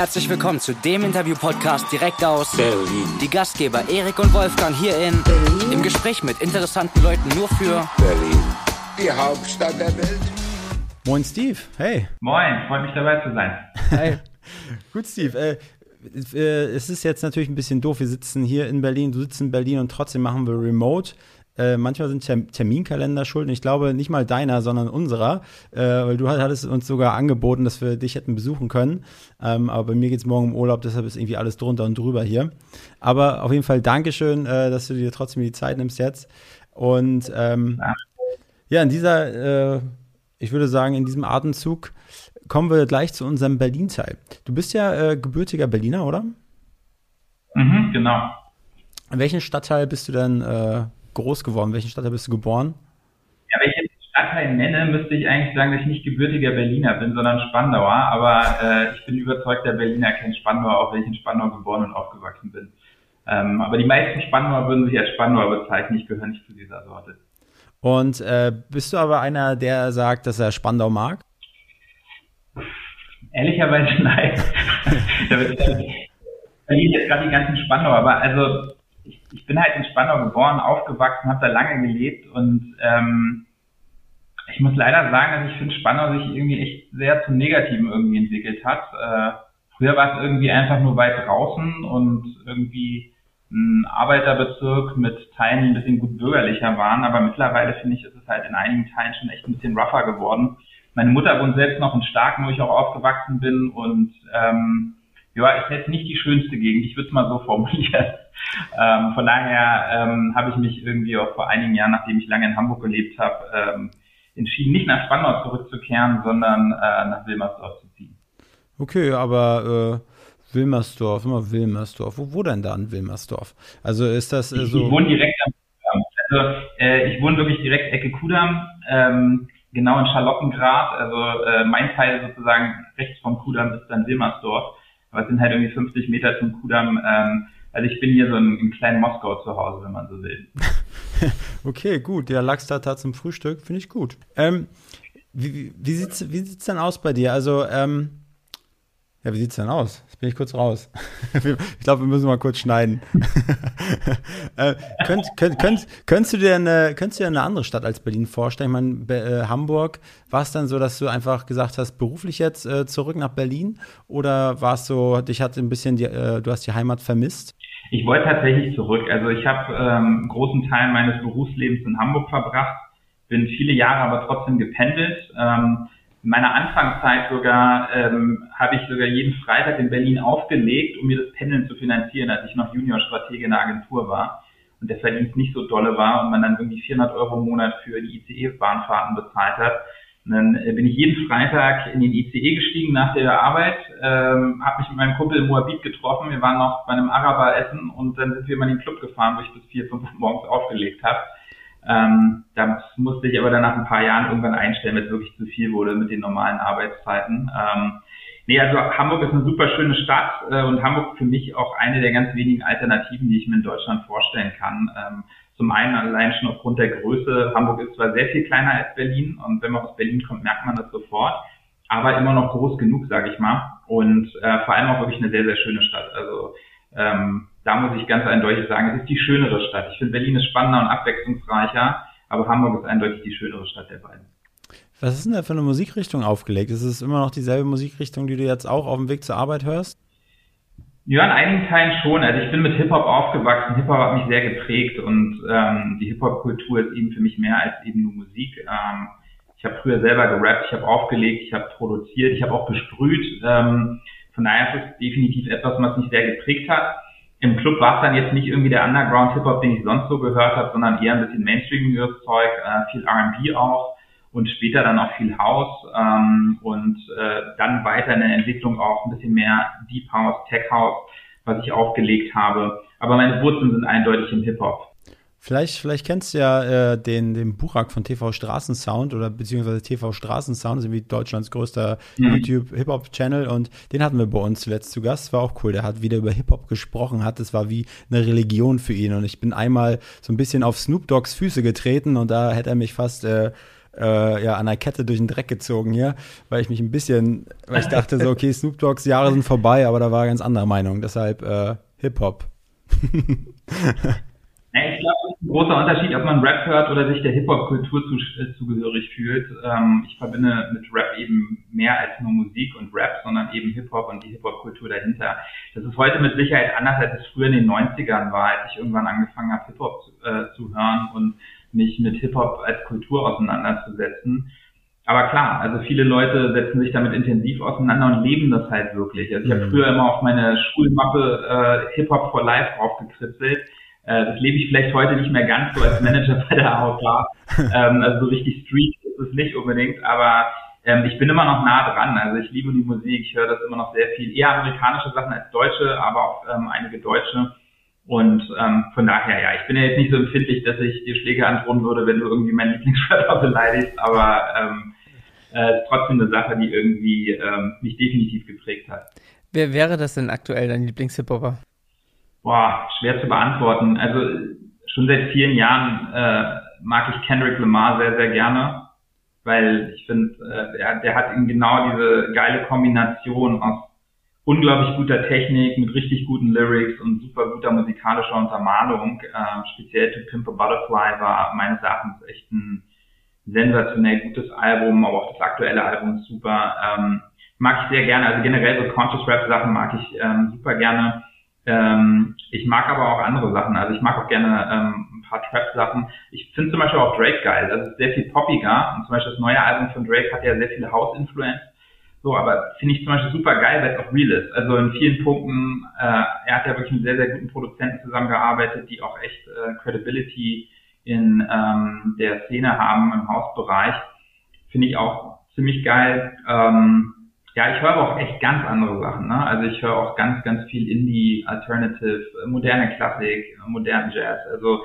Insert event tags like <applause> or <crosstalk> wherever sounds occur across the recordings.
Herzlich willkommen zu dem Interview-Podcast direkt aus Berlin. Die Gastgeber Erik und Wolfgang hier in Berlin. Im Gespräch mit interessanten Leuten nur für Berlin. Die Hauptstadt der Welt. Moin Steve, hey. Moin, freut mich dabei zu sein. Hey. <laughs> Gut, Steve. Äh, äh, es ist jetzt natürlich ein bisschen doof. Wir sitzen hier in Berlin, du sitzt in Berlin und trotzdem machen wir Remote. Äh, manchmal sind Term Terminkalender schuld. Ich glaube nicht mal deiner, sondern unserer. Äh, weil du hattest uns sogar angeboten, dass wir dich hätten besuchen können. Ähm, aber bei mir geht es morgen im Urlaub, deshalb ist irgendwie alles drunter und drüber hier. Aber auf jeden Fall Dankeschön, äh, dass du dir trotzdem die Zeit nimmst jetzt. Und ähm, ja. in dieser, äh, ich würde sagen, in diesem Atemzug kommen wir gleich zu unserem Berlin-Teil. Du bist ja äh, gebürtiger Berliner, oder? Mhm, genau. In welchem Stadtteil bist du denn groß geworden? Welchen Stadtteil bist du geboren? Ja, wenn ich jetzt Stadtteil nenne, müsste ich eigentlich sagen, dass ich nicht gebürtiger Berliner bin, sondern Spandauer. Aber äh, ich bin überzeugter Berliner, kenne Spandauer, auch wenn ich in Spandau geboren und aufgewachsen bin. Ähm, aber die meisten Spandauer würden sich als Spandauer bezeichnen. Ich gehöre nicht zu dieser Sorte. Und äh, bist du aber einer, der sagt, dass er Spandau mag? Ehrlicherweise <laughs> nein. <laughs> da verliere jetzt gerade die ganzen Spandau, aber also ich, ich bin halt in Spandau geboren, aufgewachsen, habe da lange gelebt und ähm, ich muss leider sagen, dass ich finde, Spandau sich irgendwie echt sehr zum Negativen irgendwie entwickelt hat. Äh, früher war es irgendwie einfach nur weit draußen und irgendwie ein Arbeiterbezirk mit Teilen, die ein bisschen gut bürgerlicher waren, aber mittlerweile finde ich, ist es halt in einigen Teilen schon echt ein bisschen rougher geworden. Meine Mutter wohnt selbst noch in Starken, wo ich auch aufgewachsen bin und ähm, ja, ist jetzt nicht die schönste Gegend, ich würde es mal so formulieren. <laughs> Ähm, von daher ähm, habe ich mich irgendwie auch vor einigen Jahren, nachdem ich lange in Hamburg gelebt habe, ähm, entschieden, nicht nach Spandau zurückzukehren, sondern äh, nach Wilmersdorf zu ziehen. Okay, aber äh, Wilmersdorf, immer Wilmersdorf. Wo, wo denn da in Wilmersdorf? Also ist das äh, so. Ich, wohne direkt am Kudamm. Also äh, ich wohne wirklich direkt Ecke Kudamm, ähm, genau in Charlottengrad. Also äh, mein Teil sozusagen rechts vom Kudamm ist dann Wilmersdorf. Aber es sind halt irgendwie 50 Meter zum Kudamm. Ähm, also ich bin hier so in, in kleinen Moskau zu Hause, wenn man so will. <laughs> okay, gut. Ja, Lachstata zum Frühstück finde ich gut. Ähm, wie, wie wie sieht's denn aus bei dir? Also, ähm, ja, wie sieht's denn aus? Jetzt bin ich kurz raus. <laughs> ich glaube, wir müssen mal kurz schneiden. <laughs> äh, könnt, könnt, könnt, könntest, du dir eine, könntest du dir eine andere Stadt als Berlin vorstellen? Ich meine, äh, Hamburg, war es dann so, dass du einfach gesagt hast, beruflich jetzt äh, zurück nach Berlin? Oder war es so, dich hat ein bisschen, die, äh, du hast die Heimat vermisst? Ich wollte tatsächlich zurück. Also ich habe ähm, großen Teil meines Berufslebens in Hamburg verbracht, bin viele Jahre aber trotzdem gependelt. Ähm, in meiner Anfangszeit sogar ähm, habe ich sogar jeden Freitag in Berlin aufgelegt, um mir das Pendeln zu finanzieren, als ich noch Junior-Stratege in der Agentur war und der Verdienst nicht so dolle war und man dann irgendwie 400 Euro im Monat für die ICE-Bahnfahrten bezahlt hat. Und dann äh, bin ich jeden Freitag in den ICE gestiegen nach der Arbeit, ähm, habe mich mit meinem Kumpel Moabit getroffen, wir waren noch bei einem Araber essen und dann sind wir immer in den Club gefahren, wo ich bis vier, fünf Uhr morgens aufgelegt habe. Ähm, das musste ich aber dann nach ein paar Jahren irgendwann einstellen, weil es wirklich zu viel wurde mit den normalen Arbeitszeiten. Ähm, nee, also Hamburg ist eine super schöne Stadt äh, und Hamburg für mich auch eine der ganz wenigen Alternativen, die ich mir in Deutschland vorstellen kann. Ähm, zum einen allein schon aufgrund der Größe. Hamburg ist zwar sehr viel kleiner als Berlin und wenn man aus Berlin kommt, merkt man das sofort, aber immer noch groß genug, sage ich mal. Und äh, vor allem auch wirklich eine sehr, sehr schöne Stadt. Also ähm, da muss ich ganz eindeutig sagen, es ist die schönere Stadt. Ich finde, Berlin ist spannender und abwechslungsreicher, aber Hamburg ist eindeutig die schönere Stadt der beiden. Was ist denn da für eine Musikrichtung aufgelegt? Ist es immer noch dieselbe Musikrichtung, die du jetzt auch auf dem Weg zur Arbeit hörst? Ja, in einigen Teilen schon. Also ich bin mit Hip-Hop aufgewachsen. Hip-Hop hat mich sehr geprägt und ähm, die Hip-Hop-Kultur ist eben für mich mehr als eben nur Musik. Ähm, ich habe früher selber gerappt, ich habe aufgelegt, ich habe produziert, ich habe auch gesprüht. Ähm, von daher ist es definitiv etwas, was mich sehr geprägt hat im Club war es dann jetzt nicht irgendwie der Underground-Hip-Hop, den ich sonst so gehört habe, sondern eher ein bisschen Mainstreamiges Zeug, äh, viel R&B auch und später dann auch viel House ähm, und äh, dann weiter in der Entwicklung auch ein bisschen mehr Deep House, Tech House, was ich aufgelegt habe. Aber meine Wurzeln sind eindeutig im Hip-Hop. Vielleicht, vielleicht kennst du ja äh, den, den Burak von TV Straßensound oder beziehungsweise TV Straßensound, ist irgendwie Deutschlands größter mhm. YouTube-Hip-Hop-Channel und den hatten wir bei uns zuletzt zu Gast. War auch cool. Der hat wieder über Hip-Hop gesprochen, hat, es war wie eine Religion für ihn und ich bin einmal so ein bisschen auf Snoop Dogs Füße getreten und da hätte er mich fast äh, äh, ja, an der Kette durch den Dreck gezogen hier, weil ich mich ein bisschen, weil ich dachte so, okay, Snoop Dogs Jahre sind vorbei, aber da war ganz andere Meinung. Deshalb äh, Hip-Hop. <laughs> ich glaube, großer Unterschied, ob man Rap hört oder sich der Hip-Hop-Kultur zu, äh, zugehörig fühlt. Ähm, ich verbinde mit Rap eben mehr als nur Musik und Rap, sondern eben Hip-Hop und die Hip-Hop-Kultur dahinter. Das ist heute mit Sicherheit anders, als es früher in den 90ern war, als ich irgendwann angefangen habe, Hip-Hop äh, zu hören und mich mit Hip-Hop als Kultur auseinanderzusetzen. Aber klar, also viele Leute setzen sich damit intensiv auseinander und leben das halt wirklich. Also ich habe mhm. früher immer auf meine Schulmappe äh, Hip-Hop for Life draufgekritzelt äh, das lebe ich vielleicht heute nicht mehr ganz so als Manager bei der AOK. <laughs> ähm, also so richtig Street ist es nicht unbedingt, aber ähm, ich bin immer noch nah dran. Also ich liebe die Musik, ich höre das immer noch sehr viel, eher amerikanische Sachen als deutsche, aber auch ähm, einige deutsche. Und ähm, von daher, ja, ich bin ja jetzt nicht so empfindlich, dass ich dir Schläge androhen würde, wenn du irgendwie meinen Lieblingsrapper <laughs> beleidigst, aber ähm, äh, ist trotzdem eine Sache, die irgendwie ähm, mich definitiv geprägt hat. Wer wäre das denn aktuell dein Lieblings-Hip-Hopper? Boah, schwer zu beantworten. Also schon seit vielen Jahren äh, mag ich Kendrick Lamar sehr, sehr gerne, weil ich finde, äh, der, hat eben genau diese geile Kombination aus unglaublich guter Technik mit richtig guten Lyrics und super guter musikalischer Untermalung. Äh, speziell To Pimp a Butterfly war meines Erachtens echt ein sensationell gutes Album, aber auch das aktuelle Album ist super. Ähm, mag ich sehr gerne, also generell so Conscious Rap Sachen mag ich ähm, super gerne. Ähm, ich mag aber auch andere Sachen. Also ich mag auch gerne ähm, ein paar Trap-Sachen. Ich finde zum Beispiel auch Drake geil. Das ist sehr viel poppiger. Und zum Beispiel das neue Album von Drake hat ja sehr viele House-Influence. So, aber finde ich zum Beispiel super geil, weil es auch real ist. Also in vielen Punkten, äh, er hat ja wirklich mit sehr, sehr guten Produzenten zusammengearbeitet, die auch echt äh, Credibility in ähm, der Szene haben im Hausbereich. Finde ich auch ziemlich geil. Ähm, ja, ich höre aber auch echt ganz andere Sachen. Ne? Also ich höre auch ganz, ganz viel Indie, Alternative, moderne Klassik, modernen Jazz. Also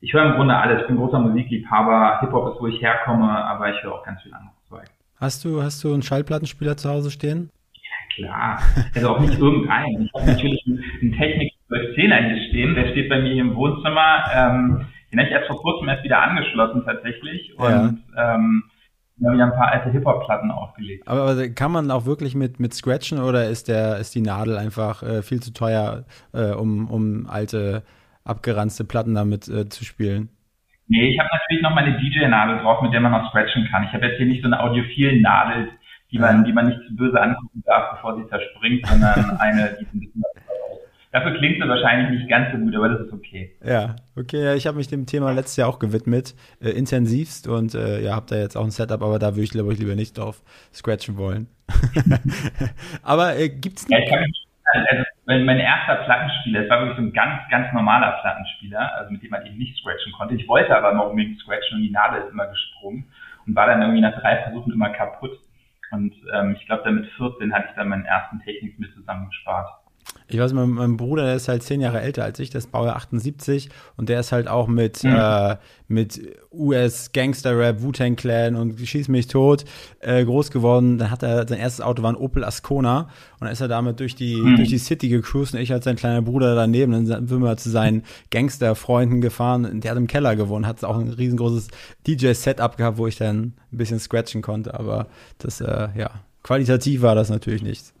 ich höre im Grunde alles. Ich bin großer Musikliebhaber. Hip-Hop ist, wo ich herkomme, aber ich höre auch ganz viel anderes Zeug. Hast du, hast du einen Schallplattenspieler zu Hause stehen? Ja, klar. Also auch nicht irgendeinen. Ich habe natürlich einen, Technik 1210er hier stehen. Der steht bei mir hier im Wohnzimmer. Ähm, den habe ich erst vor kurzem erst wieder angeschlossen tatsächlich. Und ja. ähm, wir haben ja ein paar alte Hip-Hop-Platten aufgelegt. Aber, aber, kann man auch wirklich mit, mit Scratchen oder ist der, ist die Nadel einfach äh, viel zu teuer, äh, um, um alte, abgeranzte Platten damit äh, zu spielen? Nee, ich habe natürlich noch meine DJ-Nadel drauf, mit der man auch scratchen kann. Ich habe jetzt hier nicht so eine audiophilen Nadel, die man, die man nicht zu böse angucken darf, bevor sie zerspringt, sondern eine, die ein bisschen Dafür klingt es wahrscheinlich nicht ganz so gut, aber das ist okay. Ja, okay. Ja, ich habe mich dem Thema letztes Jahr auch gewidmet, äh, intensivst und äh, ja, habe da jetzt auch ein Setup, aber da würde ich, glaube ich, lieber nicht drauf scratchen wollen. <laughs> aber äh, gibt's ja, ich kann mich, also, mein erster Plattenspieler, das war wirklich so ein ganz, ganz normaler Plattenspieler, also mit dem man eben nicht scratchen konnte. Ich wollte aber noch unbedingt scratchen und die Nadel ist immer gesprungen und war dann irgendwie nach drei Versuchen immer kaputt. Und ähm, ich glaube, dann mit 14 hatte ich dann meinen ersten Technik mit zusammengespart. Ich weiß, mein, mein Bruder, der ist halt zehn Jahre älter als ich, der ist Baujahr 78 und der ist halt auch mit, mhm. äh, mit US-Gangster-Rap, Wu-Tang Clan und Schieß mich tot äh, groß geworden. Dann hat er, sein erstes Auto war ein Opel Ascona und dann ist er damit durch die, mhm. durch die City gecruised und ich als sein kleiner Bruder daneben. Dann sind wir zu seinen Gangster-Freunden gefahren. Der hat im Keller gewohnt, hat auch ein riesengroßes DJ-Setup gehabt, wo ich dann ein bisschen scratchen konnte, aber das, äh, ja, qualitativ war das natürlich nichts.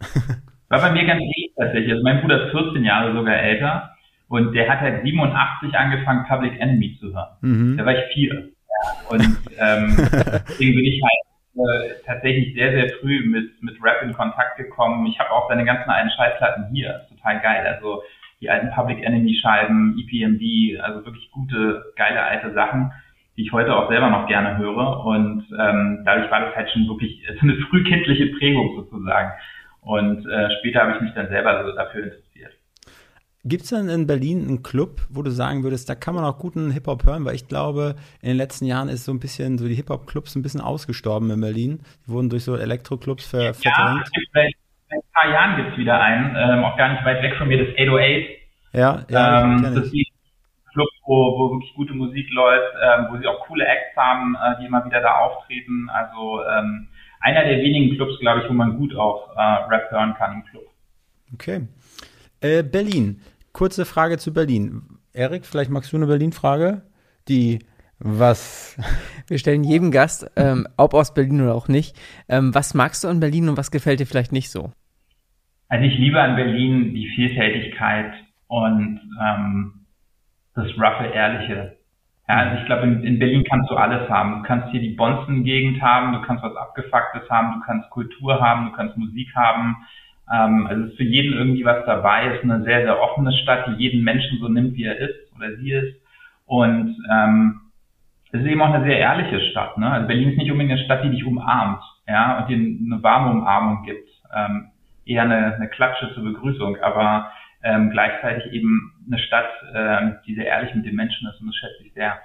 <laughs> War bei mir ganz ähnlich tatsächlich. Also mein Bruder ist 14 Jahre sogar älter und der hat halt 87 angefangen, Public Enemy zu hören. Mhm. Da war ich vier. Ja. Und ähm, <laughs> deswegen bin ich halt äh, tatsächlich sehr, sehr früh mit, mit Rap in Kontakt gekommen. Ich habe auch seine ganzen alten Schallplatten hier. Total geil. Also die alten Public Enemy Scheiben, EPMD, also wirklich gute, geile alte Sachen, die ich heute auch selber noch gerne höre. Und ähm, dadurch war das halt schon wirklich so eine frühkindliche Prägung sozusagen. Und äh, später habe ich mich dann selber so dafür interessiert. Gibt es denn in Berlin einen Club, wo du sagen würdest, da kann man auch guten Hip-Hop hören? Weil ich glaube, in den letzten Jahren ist so ein bisschen, so die Hip-Hop-Clubs ein bisschen ausgestorben in Berlin. Die wurden durch so Elektro-Clubs ver verdrängt. Ja, seit, ein paar Jahren gibt es wieder einen, ähm, auch gar nicht weit weg von mir, das 808. Ja, ja. Ähm, das ist ein Club, wo, wo wirklich gute Musik läuft, ähm, wo sie auch coole Acts haben, äh, die immer wieder da auftreten. Also ähm, einer der wenigen Clubs, glaube ich, wo man gut auch äh, Rap hören kann im Club. Okay. Äh, Berlin. Kurze Frage zu Berlin. Erik, vielleicht magst du eine Berlin-Frage? Die Was? <laughs> Wir stellen jedem Gast, ähm, ob aus Berlin oder auch nicht, ähm, was magst du an Berlin und was gefällt dir vielleicht nicht so? Also ich liebe an Berlin die Vielfältigkeit und ähm, das roughe, ehrliche. Ja, also ich glaube, in, in, Berlin kannst du alles haben. Du kannst hier die Bonzen-Gegend haben, du kannst was Abgefucktes haben, du kannst Kultur haben, du kannst Musik haben. Ähm, also es ist für jeden irgendwie was dabei. Es ist eine sehr, sehr offene Stadt, die jeden Menschen so nimmt, wie er ist oder sie ist. Und ähm, es ist eben auch eine sehr ehrliche Stadt. Ne? Also Berlin ist nicht unbedingt eine Stadt, die dich umarmt ja, und dir eine warme Umarmung gibt. Ähm, eher eine, eine Klatsche zur Begrüßung, aber ähm, gleichzeitig eben eine Stadt, ähm, die sehr ehrlich mit den Menschen ist und das schätze ich sehr.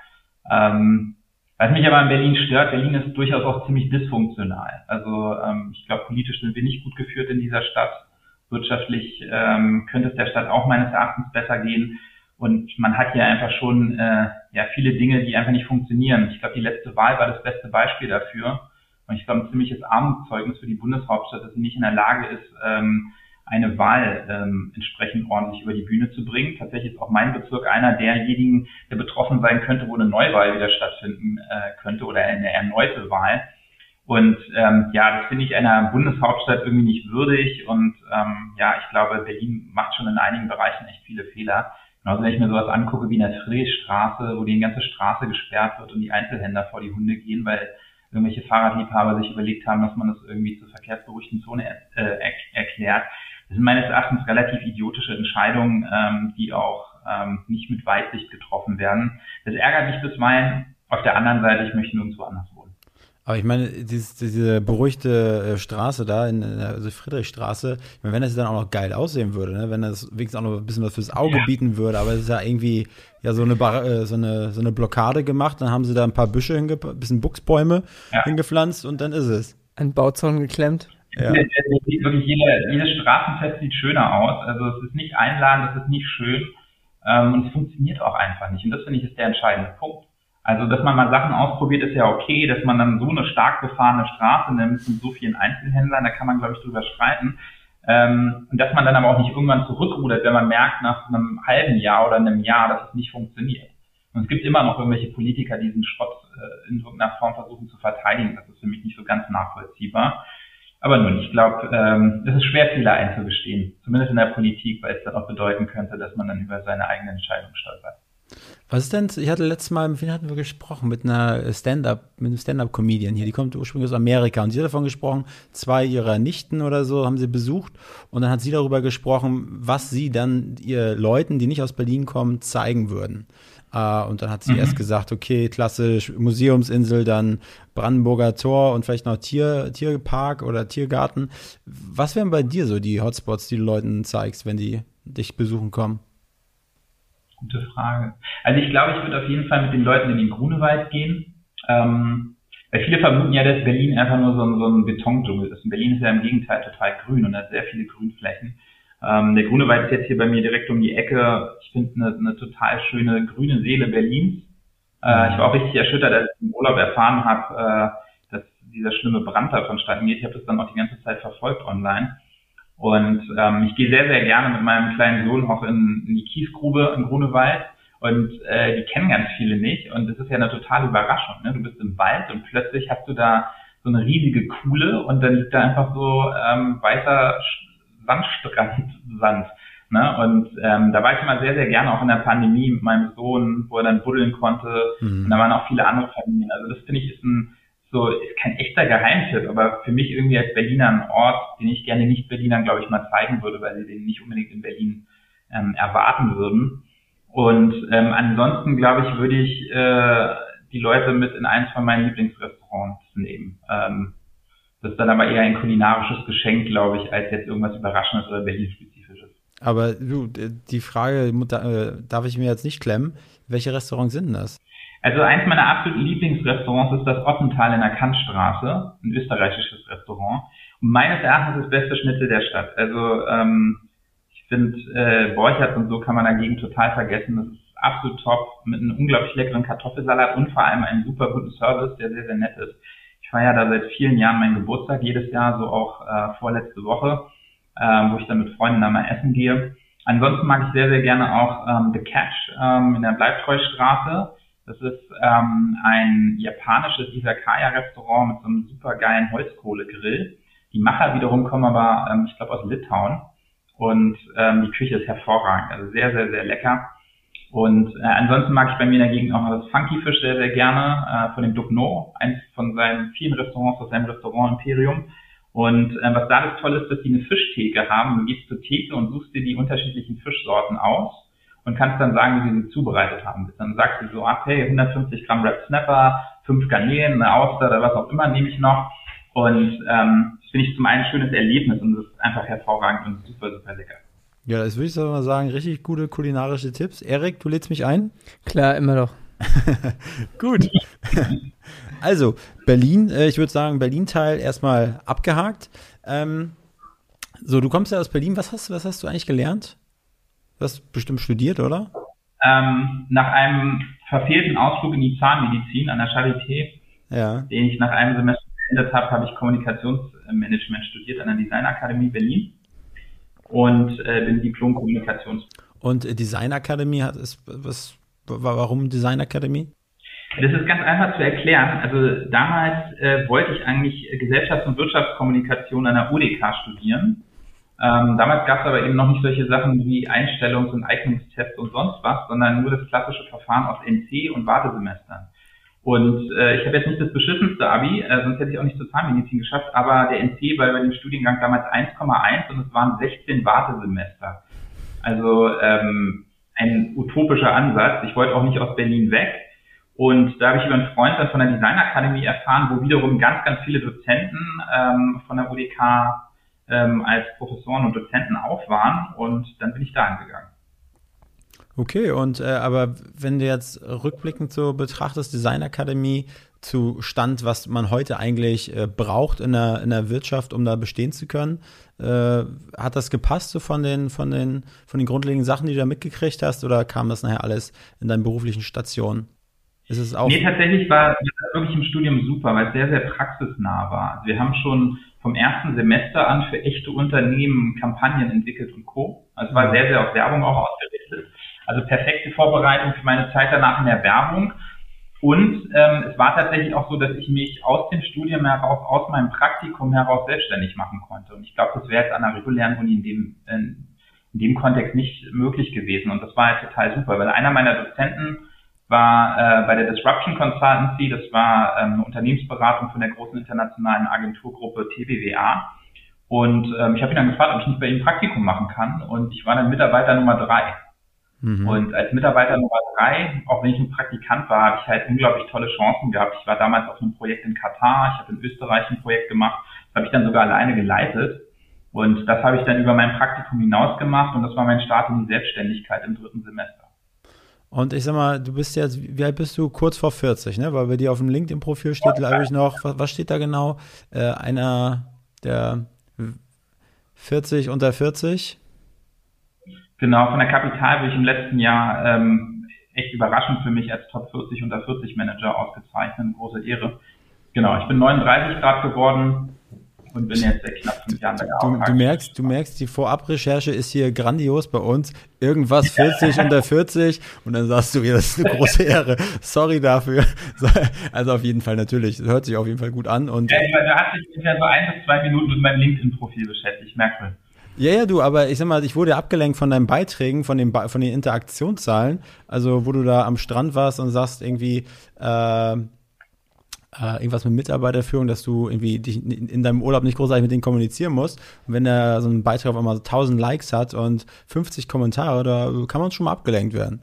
Ähm, was mich aber in Berlin stört, Berlin ist durchaus auch ziemlich dysfunktional. Also ähm, ich glaube, politisch sind wir nicht gut geführt in dieser Stadt. Wirtschaftlich ähm, könnte es der Stadt auch meines Erachtens besser gehen. Und man hat hier einfach schon äh, ja viele Dinge, die einfach nicht funktionieren. Ich glaube, die letzte Wahl war das beste Beispiel dafür. Und ich glaube, ein ziemliches Armutszeugnis für die Bundeshauptstadt, dass sie nicht in der Lage ist, ähm, eine Wahl ähm, entsprechend ordentlich über die Bühne zu bringen. Tatsächlich ist auch mein Bezirk einer derjenigen, der betroffen sein könnte, wo eine Neuwahl wieder stattfinden äh, könnte oder eine erneute Wahl. Und ähm, ja, das finde ich einer Bundeshauptstadt irgendwie nicht würdig. Und ähm, ja, ich glaube, Berlin macht schon in einigen Bereichen echt viele Fehler. Genauso wenn ich mir sowas angucke wie in der Friedrichstraße, wo die ganze Straße gesperrt wird und die Einzelhändler vor die Hunde gehen, weil irgendwelche Fahrradliebhaber sich überlegt haben, dass man das irgendwie zur verkehrsberuhigten Zone äh, er erklärt. Das sind meines Erachtens relativ idiotische Entscheidungen, ähm, die auch ähm, nicht mit Weitsicht getroffen werden. Das ärgert mich bisweilen. Auf der anderen Seite, ich möchte nirgendwo anders wohnen. Aber ich meine, diese, diese beruhigte äh, Straße da, in, der also Friedrichstraße, ich meine, wenn das dann auch noch geil aussehen würde, ne? wenn das wenigstens auch noch ein bisschen was fürs Auge ja. bieten würde, aber es ist ja irgendwie ja so eine, Bar äh, so eine so eine Blockade gemacht, dann haben sie da ein paar Büsche, ein bisschen Buchsbäume ja. hingepflanzt und dann ist es. Ein Bauzaun geklemmt. Ja. Wirklich jede, jedes Straßenfest sieht schöner aus. Also es ist nicht einladend, es ist nicht schön ähm, und es funktioniert auch einfach nicht. Und das finde ich ist der entscheidende Punkt. Also, dass man mal Sachen ausprobiert, ist ja okay, dass man dann so eine stark befahrene Straße nimmt mit so vielen Einzelhändlern, da kann man, glaube ich, drüber streiten. Ähm, und dass man dann aber auch nicht irgendwann zurückrudert, wenn man merkt nach einem halben Jahr oder einem Jahr, dass es nicht funktioniert. Und es gibt immer noch irgendwelche Politiker, die diesen Schrott äh, in irgendeiner Form versuchen zu verteidigen. Das ist für mich nicht so ganz nachvollziehbar. Aber nun, ich glaube, ähm, es ist schwer, Fehler einzugestehen, zumindest in der Politik, weil es dann auch bedeuten könnte, dass man dann über seine eigene Entscheidung stolpert. Was ist denn, ich hatte letztes Mal, mit wem hatten wir gesprochen? Mit einer Stand-up, mit einem Stand-up-Comedian hier, die kommt ursprünglich aus Amerika und sie hat davon gesprochen, zwei ihrer Nichten oder so haben sie besucht und dann hat sie darüber gesprochen, was sie dann ihr Leuten, die nicht aus Berlin kommen, zeigen würden. Uh, und dann hat sie mhm. erst gesagt, okay, klassisch Museumsinsel, dann Brandenburger Tor und vielleicht noch Tier, Tierpark oder Tiergarten. Was wären bei dir so die Hotspots, die du Leuten zeigst, wenn die dich besuchen kommen? Gute Frage. Also ich glaube, ich würde auf jeden Fall mit den Leuten in den Grunewald gehen. Ähm, weil viele vermuten ja, dass Berlin einfach nur so ein, so ein Betondschungel ist. Und Berlin ist ja im Gegenteil total grün und hat sehr viele Grünflächen. Ähm, der Grunewald ist jetzt hier bei mir direkt um die Ecke. Ich finde eine, eine total schöne grüne Seele Berlins. Äh, ich war auch richtig erschüttert, als ich im Urlaub erfahren habe, äh, dass dieser schlimme Brand da vonstatten geht. Ich habe das dann auch die ganze Zeit verfolgt online. Und ähm, ich gehe sehr, sehr gerne mit meinem kleinen Sohn auch in, in die Kiesgrube in Grunewald. Und äh, die kennen ganz viele nicht. Und das ist ja eine totale Überraschung. Ne? Du bist im Wald und plötzlich hast du da so eine riesige Kuhle und dann liegt da einfach so ähm, weißer Sandstrand, Sand. Ne? Und ähm, da war ich immer sehr, sehr gerne auch in der Pandemie mit meinem Sohn, wo er dann buddeln konnte. Mhm. Und da waren auch viele andere Familien. Also das finde ich ist ein so, ist kein echter Geheimtipp, aber für mich irgendwie als Berliner ein Ort, den ich gerne Nicht-Berlinern, glaube ich, mal zeigen würde, weil sie den nicht unbedingt in Berlin ähm, erwarten würden. Und ähm, ansonsten, glaube ich, würde ich äh, die Leute mit in eins von meinen Lieblingsrestaurants nehmen. Ähm, das ist dann aber eher ein kulinarisches Geschenk, glaube ich, als jetzt irgendwas Überraschendes oder Berlin-spezifisches. Aber du, die Frage äh, darf ich mir jetzt nicht klemmen. Welche Restaurants sind das? Also eins meiner absoluten Lieblingsrestaurants ist das Ottental in der Kantstraße, ein österreichisches Restaurant. Und meines Erachtens das beste Schnitzel der Stadt. Also ähm, ich finde, äh, Borchardt und so kann man dagegen total vergessen. Das ist absolut top mit einem unglaublich leckeren Kartoffelsalat und vor allem einem super guten Service, der sehr, sehr nett ist. Ich feiere da seit vielen Jahren meinen Geburtstag jedes Jahr, so auch äh, vorletzte Woche, äh, wo ich dann mit Freunden da mal essen gehe. Ansonsten mag ich sehr, sehr gerne auch ähm, The Catch ähm, in der Bleibtreustraße Das ist ähm, ein japanisches Izakaya-Restaurant mit so einem super geilen Holzkohlegrill. Die Macher wiederum kommen aber, ähm, ich glaube, aus Litauen. Und ähm, die Küche ist hervorragend, also sehr, sehr, sehr lecker. Und äh, ansonsten mag ich bei mir Gegend auch noch das Funky Fish sehr, sehr gerne, äh, von dem Dupno, eins von seinen vielen Restaurants, aus seinem Restaurant Imperium. Und äh, was da das Tolle ist, dass die eine Fischtheke haben. Du gehst zur Theke und suchst dir die unterschiedlichen Fischsorten aus und kannst dann sagen, wie sie sie zubereitet haben. Dann sagst du so, ach hey, 150 Gramm Red Snapper, fünf Garnelen, eine Auster oder was auch immer nehme ich noch. Und ähm, das finde ich zum einen ein schönes Erlebnis und es ist einfach hervorragend und super, super lecker. Ja, das würde ich so mal sagen, richtig gute kulinarische Tipps. Erik, du lädst mich ein? Klar, immer doch. <laughs> Gut. <laughs> also, Berlin, äh, ich würde sagen, Berlin-Teil erstmal abgehakt. Ähm, so, du kommst ja aus Berlin. Was hast, was hast du eigentlich gelernt? Du hast bestimmt studiert, oder? Ähm, nach einem verfehlten Ausflug in die Zahnmedizin an der Charité, ja. den ich nach einem Semester beendet habe, habe ich Kommunikationsmanagement studiert an der Designakademie Berlin und äh, bin Diplom-Kommunikations. Und Designakademie hat es was warum Designakademie? Das ist ganz einfach zu erklären. Also damals äh, wollte ich eigentlich Gesellschafts- und Wirtschaftskommunikation an der UDK studieren. Ähm, damals gab es aber eben noch nicht solche Sachen wie Einstellungs- und Eignungstests und sonst was, sondern nur das klassische Verfahren aus NC und Wartesemestern. Und äh, ich habe jetzt nicht das beschissenste Abi, äh, sonst hätte ich auch nicht Sozialmedizin geschafft, aber der NC war bei dem Studiengang damals 1,1 und es waren 16 Wartesemester. Also ähm, ein utopischer Ansatz. Ich wollte auch nicht aus Berlin weg. Und da habe ich über einen Freund dann von der Designakademie erfahren, wo wiederum ganz, ganz viele Dozenten ähm, von der UDK ähm, als Professoren und Dozenten auch waren. Und dann bin ich da hingegangen. Okay, und äh, aber wenn du jetzt rückblickend so betrachtest, Designakademie zu Stand, was man heute eigentlich äh, braucht in der, in der Wirtschaft, um da bestehen zu können, äh, hat das gepasst so von den, von den, von den grundlegenden Sachen, die du da mitgekriegt hast, oder kam das nachher alles in deinen beruflichen Stationen? Ist es auch? Nee, tatsächlich war das wirklich im Studium super, weil es sehr, sehr praxisnah war. Also wir haben schon vom ersten Semester an für echte Unternehmen Kampagnen entwickelt und Co. Also es war sehr, sehr auf Werbung auch ausgerichtet. Also perfekte Vorbereitung für meine Zeit danach in der Werbung. Und ähm, es war tatsächlich auch so, dass ich mich aus dem Studium heraus, aus meinem Praktikum heraus selbstständig machen konnte. Und ich glaube, das wäre jetzt an der regulären Uni in dem, in, in dem Kontext nicht möglich gewesen. Und das war halt total super, weil einer meiner Dozenten war äh, bei der Disruption Consultancy, das war ähm, eine Unternehmensberatung von der großen internationalen Agenturgruppe TBWA. Und ähm, ich habe ihn dann gefragt, ob ich nicht bei ihm Praktikum machen kann. Und ich war dann Mitarbeiter Nummer drei. Mhm. Und als Mitarbeiter Nummer drei, auch wenn ich ein Praktikant war, habe ich halt unglaublich tolle Chancen gehabt. Ich war damals auf einem Projekt in Katar, ich habe in Österreich ein Projekt gemacht, das habe ich dann sogar alleine geleitet. Und das habe ich dann über mein Praktikum hinaus gemacht und das war mein Start in die Selbstständigkeit im dritten Semester. Und ich sag mal, du bist jetzt, wie alt bist du? Kurz vor 40, ne? Weil bei dir auf dem LinkedIn-Profil steht, glaube ich, noch, was, steht da genau? Äh, einer der 40 unter 40? Genau, von der Kapital bin ich im letzten Jahr ähm, echt überraschend für mich als Top 40 unter 40 Manager ausgezeichnet. Große Ehre. Genau, ich bin 39 Grad geworden und bin jetzt seit knapp fünf Jahren bei der du, du merkst, du merkst, die Vorabrecherche ist hier grandios bei uns. Irgendwas 40 unter 40 und dann sagst du, ja, das ist eine große Ehre. Sorry dafür. <laughs> Also auf jeden Fall natürlich, hört sich auf jeden Fall gut an. Und ja, da hat sich ungefähr so ein bis zwei Minuten mit meinem LinkedIn-Profil beschäftigt, merkst du. Ja, ja, du, aber ich sag mal, ich wurde abgelenkt von deinen Beiträgen, von den, von den Interaktionszahlen, also wo du da am Strand warst und sagst irgendwie, äh, äh, irgendwas mit Mitarbeiterführung, dass du irgendwie dich in deinem Urlaub nicht großartig mit denen kommunizieren musst. Und wenn da so ein Beitrag auf einmal 1000 Likes hat und 50 Kommentare, da kann man schon mal abgelenkt werden.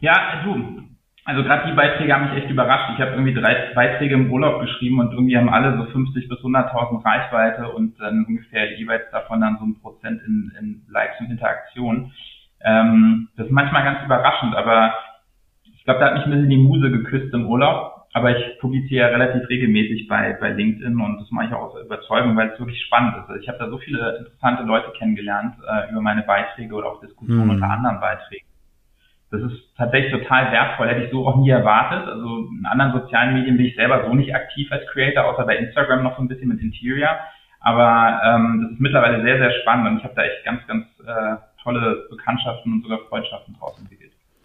Ja, du, also gerade die Beiträge haben mich echt überrascht. Ich habe irgendwie drei Beiträge im Urlaub geschrieben und irgendwie haben alle so 50 bis 100.000 Reichweite und dann ungefähr jeweils davon dann so ein Prozent in, in Likes und Interaktion. Ähm, das ist manchmal ganz überraschend, aber ich glaube, da hat mich ein bisschen die Muse geküsst im Urlaub. Aber ich publiziere ja relativ regelmäßig bei, bei LinkedIn und das mache ich auch aus Überzeugung, weil es wirklich spannend ist. Also ich habe da so viele interessante Leute kennengelernt äh, über meine Beiträge oder auch Diskussionen mhm. unter anderen Beiträgen. Das ist tatsächlich total wertvoll, hätte ich so auch nie erwartet. Also in anderen sozialen Medien bin ich selber so nicht aktiv als Creator, außer bei Instagram noch so ein bisschen mit Interior. Aber ähm, das ist mittlerweile sehr, sehr spannend und ich habe da echt ganz, ganz äh, tolle Bekanntschaften und sogar Freundschaften draus entwickelt.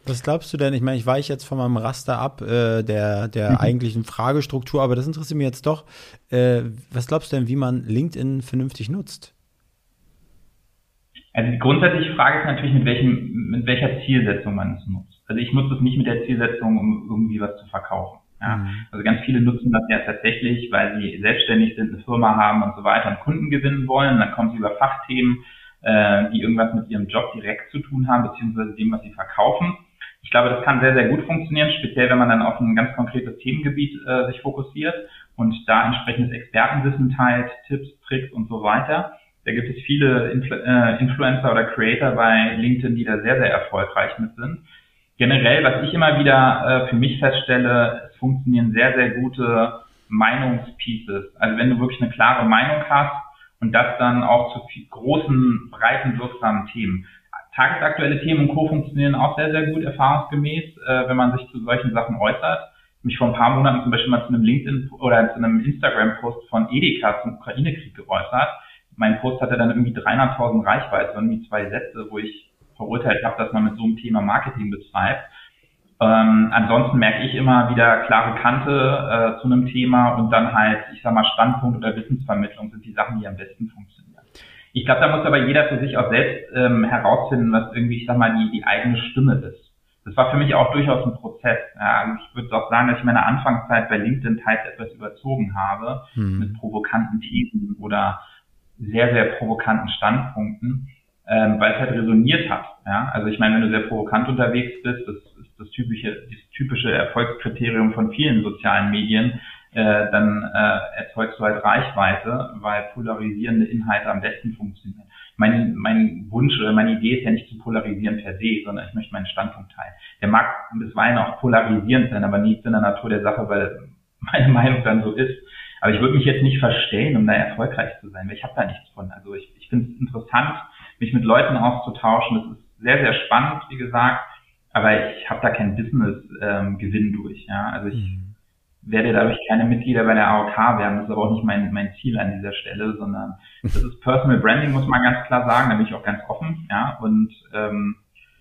Was glaubst du denn? Ich meine, ich weiche jetzt von meinem Raster ab, äh, der, der mhm. eigentlichen Fragestruktur, aber das interessiert mich jetzt doch. Äh, was glaubst du denn, wie man LinkedIn vernünftig nutzt? Also die grundsätzliche Frage ist natürlich, mit, welchem, mit welcher Zielsetzung man es nutzt. Also ich nutze es nicht mit der Zielsetzung, um irgendwie was zu verkaufen. Ja. Mhm. Also ganz viele nutzen das ja tatsächlich, weil sie selbstständig sind, eine Firma haben und so weiter und Kunden gewinnen wollen. dann kommen sie über Fachthemen, äh, die irgendwas mit ihrem Job direkt zu tun haben, beziehungsweise dem, was sie verkaufen. Ich glaube, das kann sehr, sehr gut funktionieren, speziell wenn man dann auf ein ganz konkretes Themengebiet äh, sich fokussiert und da entsprechendes Expertenwissen teilt, Tipps, Tricks und so weiter. Da gibt es viele Influ äh, Influencer oder Creator bei LinkedIn, die da sehr, sehr erfolgreich mit sind. Generell, was ich immer wieder äh, für mich feststelle, es funktionieren sehr, sehr gute Meinungspieces. Also wenn du wirklich eine klare Meinung hast und das dann auch zu großen, breiten, wirksamen Themen. Tagesaktuelle Themen und Co. funktionieren auch sehr, sehr gut erfahrungsgemäß, äh, wenn man sich zu solchen Sachen äußert. Mich vor ein paar Monaten zum Beispiel mal zu einem LinkedIn oder zu einem Instagram-Post von Edeka zum Ukraine-Krieg geäußert. Mein Post hatte dann irgendwie 300.000 Reichweite, irgendwie zwei Sätze, wo ich verurteilt habe, dass man mit so einem Thema Marketing betreibt. Ähm, ansonsten merke ich immer wieder klare Kante äh, zu einem Thema und dann halt, ich sag mal, Standpunkt oder Wissensvermittlung sind die Sachen, die am besten funktionieren. Ich glaube, da muss aber jeder für sich auch selbst ähm, herausfinden, was irgendwie, ich sag mal, die, die eigene Stimme ist. Das war für mich auch durchaus ein Prozess. Ja, also ich würde auch sagen, dass ich meine Anfangszeit bei LinkedIn teils etwas überzogen habe hm. mit provokanten Thesen oder sehr, sehr provokanten Standpunkten, ähm, weil es halt resoniert hat. Ja? Also ich meine, wenn du sehr provokant unterwegs bist, das ist das typische, das typische Erfolgskriterium von vielen sozialen Medien, äh, dann äh, erzeugst du halt Reichweite, weil polarisierende Inhalte am besten funktionieren. Mein, mein Wunsch oder meine Idee ist ja nicht zu polarisieren per se, sondern ich möchte meinen Standpunkt teilen. Der mag bisweilen auch polarisierend sein, aber nicht in der Natur der Sache, weil <laughs> meine Meinung dann so ist. Aber ich würde mich jetzt nicht verstellen, um da erfolgreich zu sein, weil ich habe da nichts von. Also ich, ich finde es interessant, mich mit Leuten auszutauschen. Das ist sehr, sehr spannend, wie gesagt, aber ich habe da keinen Business-Gewinn ähm, durch. Ja? Also ich mhm werde dadurch keine Mitglieder bei der AOK werden. Das ist aber auch nicht mein, mein Ziel an dieser Stelle, sondern das ist Personal Branding, muss man ganz klar sagen. Da bin ich auch ganz offen, ja. Und ähm,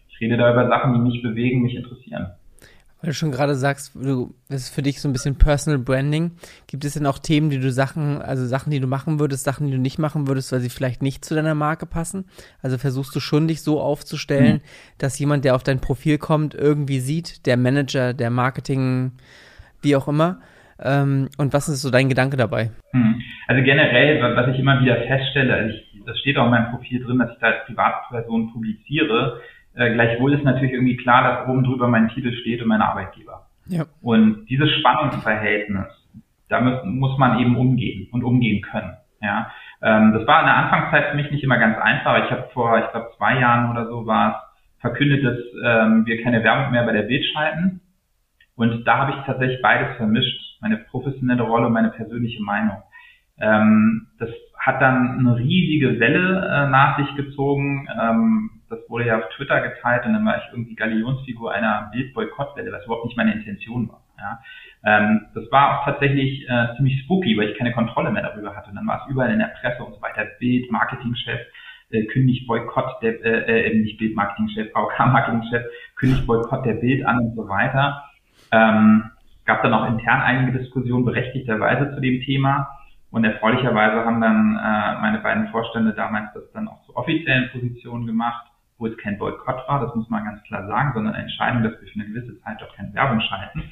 ich rede da über Sachen, die mich bewegen, mich interessieren. Weil du schon gerade sagst, du, das ist für dich so ein bisschen Personal Branding. Gibt es denn auch Themen, die du Sachen, also Sachen, die du machen würdest, Sachen, die du nicht machen würdest, weil sie vielleicht nicht zu deiner Marke passen? Also versuchst du schon, dich so aufzustellen, mhm. dass jemand, der auf dein Profil kommt, irgendwie sieht, der Manager, der Marketing, wie auch immer. Ähm, und was ist so dein Gedanke dabei? Hm. Also generell, was ich immer wieder feststelle, also ich, das steht auch in meinem Profil drin, dass ich da als Privatperson publiziere. Äh, gleichwohl ist natürlich irgendwie klar, dass oben drüber mein Titel steht und mein Arbeitgeber. Ja. Und dieses Spannungsverhältnis, da muss, muss man eben umgehen und umgehen können. Ja, ähm, das war in der Anfangszeit für mich nicht immer ganz einfach. Ich habe vor, ich glaube, zwei Jahren oder so war es verkündet, dass ähm, wir keine Werbung mehr bei der Bild schalten. Und da habe ich tatsächlich beides vermischt, meine professionelle Rolle und meine persönliche Meinung. Ähm, das hat dann eine riesige Welle äh, nach sich gezogen. Ähm, das wurde ja auf Twitter geteilt und dann war ich irgendwie Galionsfigur einer Bildboykottwelle, was überhaupt nicht meine Intention war. Ja. Ähm, das war auch tatsächlich äh, ziemlich spooky, weil ich keine Kontrolle mehr darüber hatte. Und dann war es überall in der Presse und so weiter. Bild, Marketingchef, äh, kündigt Boykott der, äh, äh, nicht Bild, Marketingchef, AOK Marketingchef, kündigt Boykott der Bild an und so weiter. Ähm, gab dann auch intern einige Diskussionen berechtigterweise zu dem Thema. Und erfreulicherweise haben dann äh, meine beiden Vorstände damals das dann auch zu offiziellen Positionen gemacht, wo es kein Boykott war, das muss man ganz klar sagen, sondern eine Entscheidung, dass wir für eine gewisse Zeit dort keine Werbung schalten.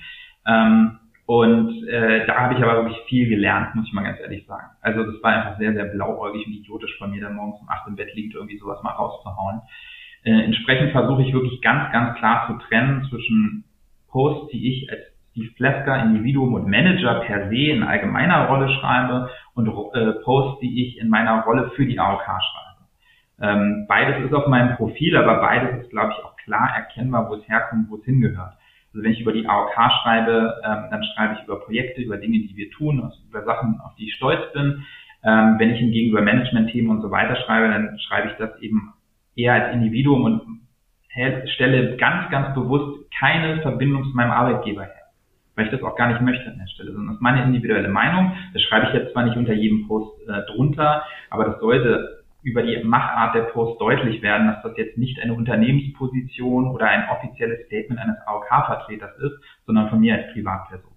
Ähm, und äh, da habe ich aber wirklich viel gelernt, muss ich mal ganz ehrlich sagen. Also das war einfach sehr, sehr blauäugig und idiotisch von mir, dann morgens um acht im Bett liegt, irgendwie sowas mal rauszuhauen. Äh, entsprechend versuche ich wirklich ganz, ganz klar zu trennen zwischen Posts, die ich als Steve Flesker, Individuum und Manager per se in allgemeiner Rolle schreibe und äh, Posts, die ich in meiner Rolle für die AOK schreibe. Ähm, beides ist auf meinem Profil, aber beides ist, glaube ich, auch klar erkennbar, wo es herkommt, wo es hingehört. Also wenn ich über die AOK schreibe, ähm, dann schreibe ich über Projekte, über Dinge, die wir tun, also über Sachen, auf die ich stolz bin. Ähm, wenn ich hingegen über Management-Themen und so weiter schreibe, dann schreibe ich das eben eher als Individuum und stelle ganz, ganz bewusst keine Verbindung zu meinem Arbeitgeber her. Weil ich das auch gar nicht möchte an der Stelle, sondern das ist meine individuelle Meinung. Das schreibe ich jetzt zwar nicht unter jedem Post äh, drunter, aber das sollte über die Machart der Post deutlich werden, dass das jetzt nicht eine Unternehmensposition oder ein offizielles Statement eines AOK-Vertreters ist, sondern von mir als Privatperson.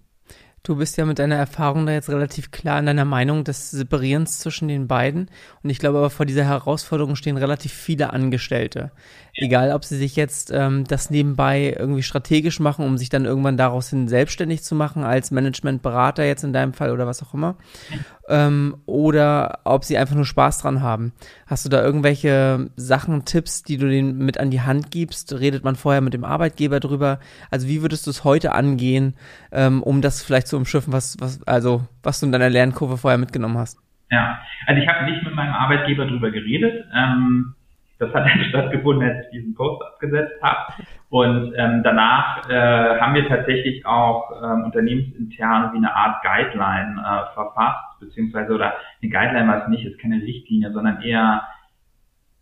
Du bist ja mit deiner Erfahrung da jetzt relativ klar in deiner Meinung des Separierens zwischen den beiden. Und ich glaube aber, vor dieser Herausforderung stehen relativ viele Angestellte. Egal, ob sie sich jetzt ähm, das nebenbei irgendwie strategisch machen, um sich dann irgendwann daraus hin selbstständig zu machen, als Managementberater jetzt in deinem Fall oder was auch immer. Ähm, oder ob sie einfach nur Spaß dran haben. Hast du da irgendwelche Sachen, Tipps, die du denen mit an die Hand gibst? Redet man vorher mit dem Arbeitgeber drüber? Also wie würdest du es heute angehen, ähm, um das vielleicht zu umschiffen, was, was, also, was du in deiner Lernkurve vorher mitgenommen hast? Ja, also ich habe nicht mit meinem Arbeitgeber drüber geredet. Ähm das hat <laughs> dann stattgefunden, als ich diesen Post abgesetzt habe. Und ähm, danach äh, haben wir tatsächlich auch ähm, unternehmensintern wie eine Art Guideline äh, verfasst, beziehungsweise oder eine Guideline war es nicht, ist keine Richtlinie, sondern eher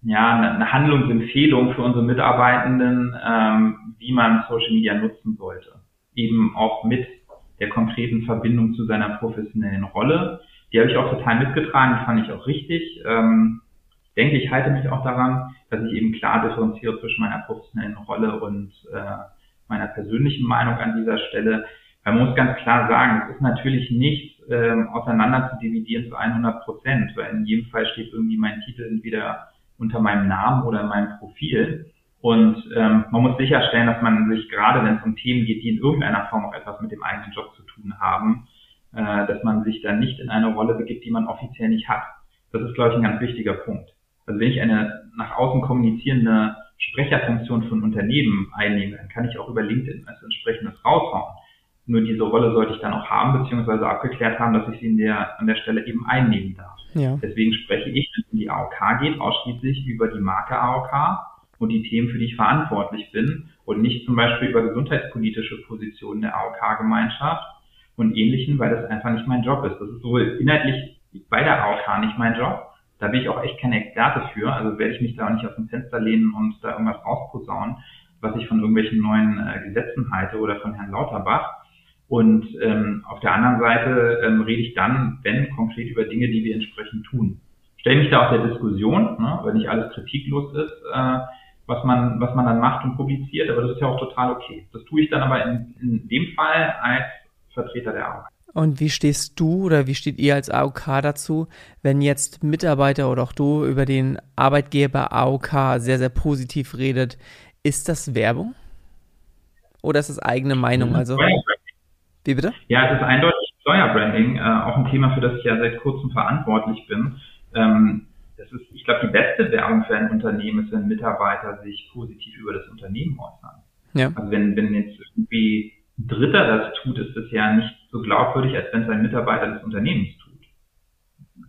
ja eine, Handlungsempfehlung für unsere Mitarbeitenden, ähm, wie man Social Media nutzen sollte. Eben auch mit der konkreten Verbindung zu seiner professionellen Rolle. Die habe ich auch total mitgetragen, die fand ich auch richtig. Ähm, denke, ich halte mich auch daran, dass ich eben klar differenziere zwischen meiner professionellen Rolle und äh, meiner persönlichen Meinung an dieser Stelle. Man muss ganz klar sagen, es ist natürlich nicht ähm, auseinander zu dividieren zu 100 Prozent, weil in jedem Fall steht irgendwie mein Titel entweder unter meinem Namen oder in meinem Profil. Und ähm, man muss sicherstellen, dass man sich gerade, wenn es um Themen geht, die in irgendeiner Form auch etwas mit dem eigenen Job zu tun haben, äh, dass man sich dann nicht in eine Rolle begibt, die man offiziell nicht hat. Das ist, glaube ich, ein ganz wichtiger Punkt. Also wenn ich eine nach außen kommunizierende Sprecherfunktion von Unternehmen einnehme, dann kann ich auch über LinkedIn als entsprechendes raushauen. Nur diese Rolle sollte ich dann auch haben, beziehungsweise abgeklärt haben, dass ich sie in der, an der Stelle eben einnehmen darf. Ja. Deswegen spreche ich, wenn es um die AOK geht, ausschließlich über die Marke AOK und die Themen, für die ich verantwortlich bin und nicht zum Beispiel über gesundheitspolitische Positionen der AOK-Gemeinschaft und ähnlichen, weil das einfach nicht mein Job ist. Das ist sowohl inhaltlich bei der AOK nicht mein Job, da bin ich auch echt kein Experte für, also werde ich mich da auch nicht aus dem Fenster lehnen und da irgendwas rausposaunen, was ich von irgendwelchen neuen äh, Gesetzen halte oder von Herrn Lauterbach. Und ähm, auf der anderen Seite ähm, rede ich dann, wenn konkret über Dinge, die wir entsprechend tun. Stelle mich da auch der Diskussion, ne, weil nicht alles kritiklos ist, äh, was man, was man dann macht und publiziert, aber das ist ja auch total okay. Das tue ich dann aber in, in dem Fall als Vertreter der AOK. Und wie stehst du oder wie steht ihr als AOK dazu, wenn jetzt Mitarbeiter oder auch du über den Arbeitgeber AOK sehr, sehr positiv redet? Ist das Werbung? Oder ist das eigene Meinung? Also, wie bitte? Ja, es ist eindeutig Steuerbranding, äh, auch ein Thema, für das ich ja seit kurzem verantwortlich bin. Ähm, das ist, ich glaube, die beste Werbung für ein Unternehmen ist, wenn Mitarbeiter sich positiv über das Unternehmen äußern. Ja. Also wenn, wenn jetzt irgendwie ein Dritter das tut, ist es ja nicht so glaubwürdig, als wenn es ein Mitarbeiter des Unternehmens tut.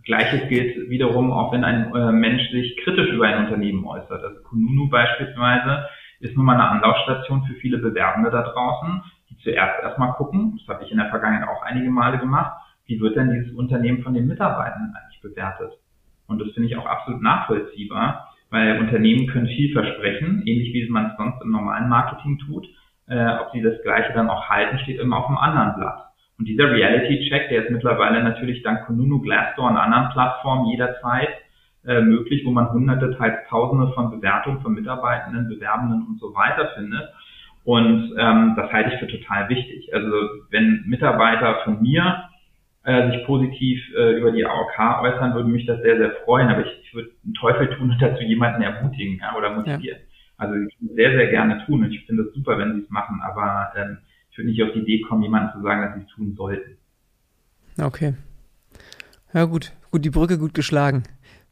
Gleiches gilt wiederum auch, wenn ein äh, Mensch sich kritisch über ein Unternehmen äußert. Also Kununu beispielsweise ist nun mal eine Anlaufstation für viele Bewerbende da draußen, die zuerst erstmal gucken, das habe ich in der Vergangenheit auch einige Male gemacht, wie wird denn dieses Unternehmen von den Mitarbeitern eigentlich bewertet? Und das finde ich auch absolut nachvollziehbar, weil Unternehmen können viel versprechen, ähnlich wie man es sonst im normalen Marketing tut. Äh, ob sie das Gleiche dann auch halten, steht immer auf dem anderen Blatt. Und dieser Reality-Check, der ist mittlerweile natürlich dank Kununu, Glassdoor und anderen Plattformen jederzeit äh, möglich, wo man hunderte, teils tausende von Bewertungen von Mitarbeitenden, Bewerbenden und so weiter findet. Und ähm, das halte ich für total wichtig. Also wenn Mitarbeiter von mir äh, sich positiv äh, über die AOK äußern, würde mich das sehr, sehr freuen. Aber ich, ich würde einen Teufel tun <laughs> und dazu jemanden ermutigen ja, oder motivieren. Ja. Also ich würde sehr, sehr gerne tun und ich finde es super, wenn sie es machen. Aber ähm, ich würde nicht auf die Idee kommen, jemandem zu sagen, dass sie es tun sollten. Okay. Ja, gut. Gut, die Brücke gut geschlagen,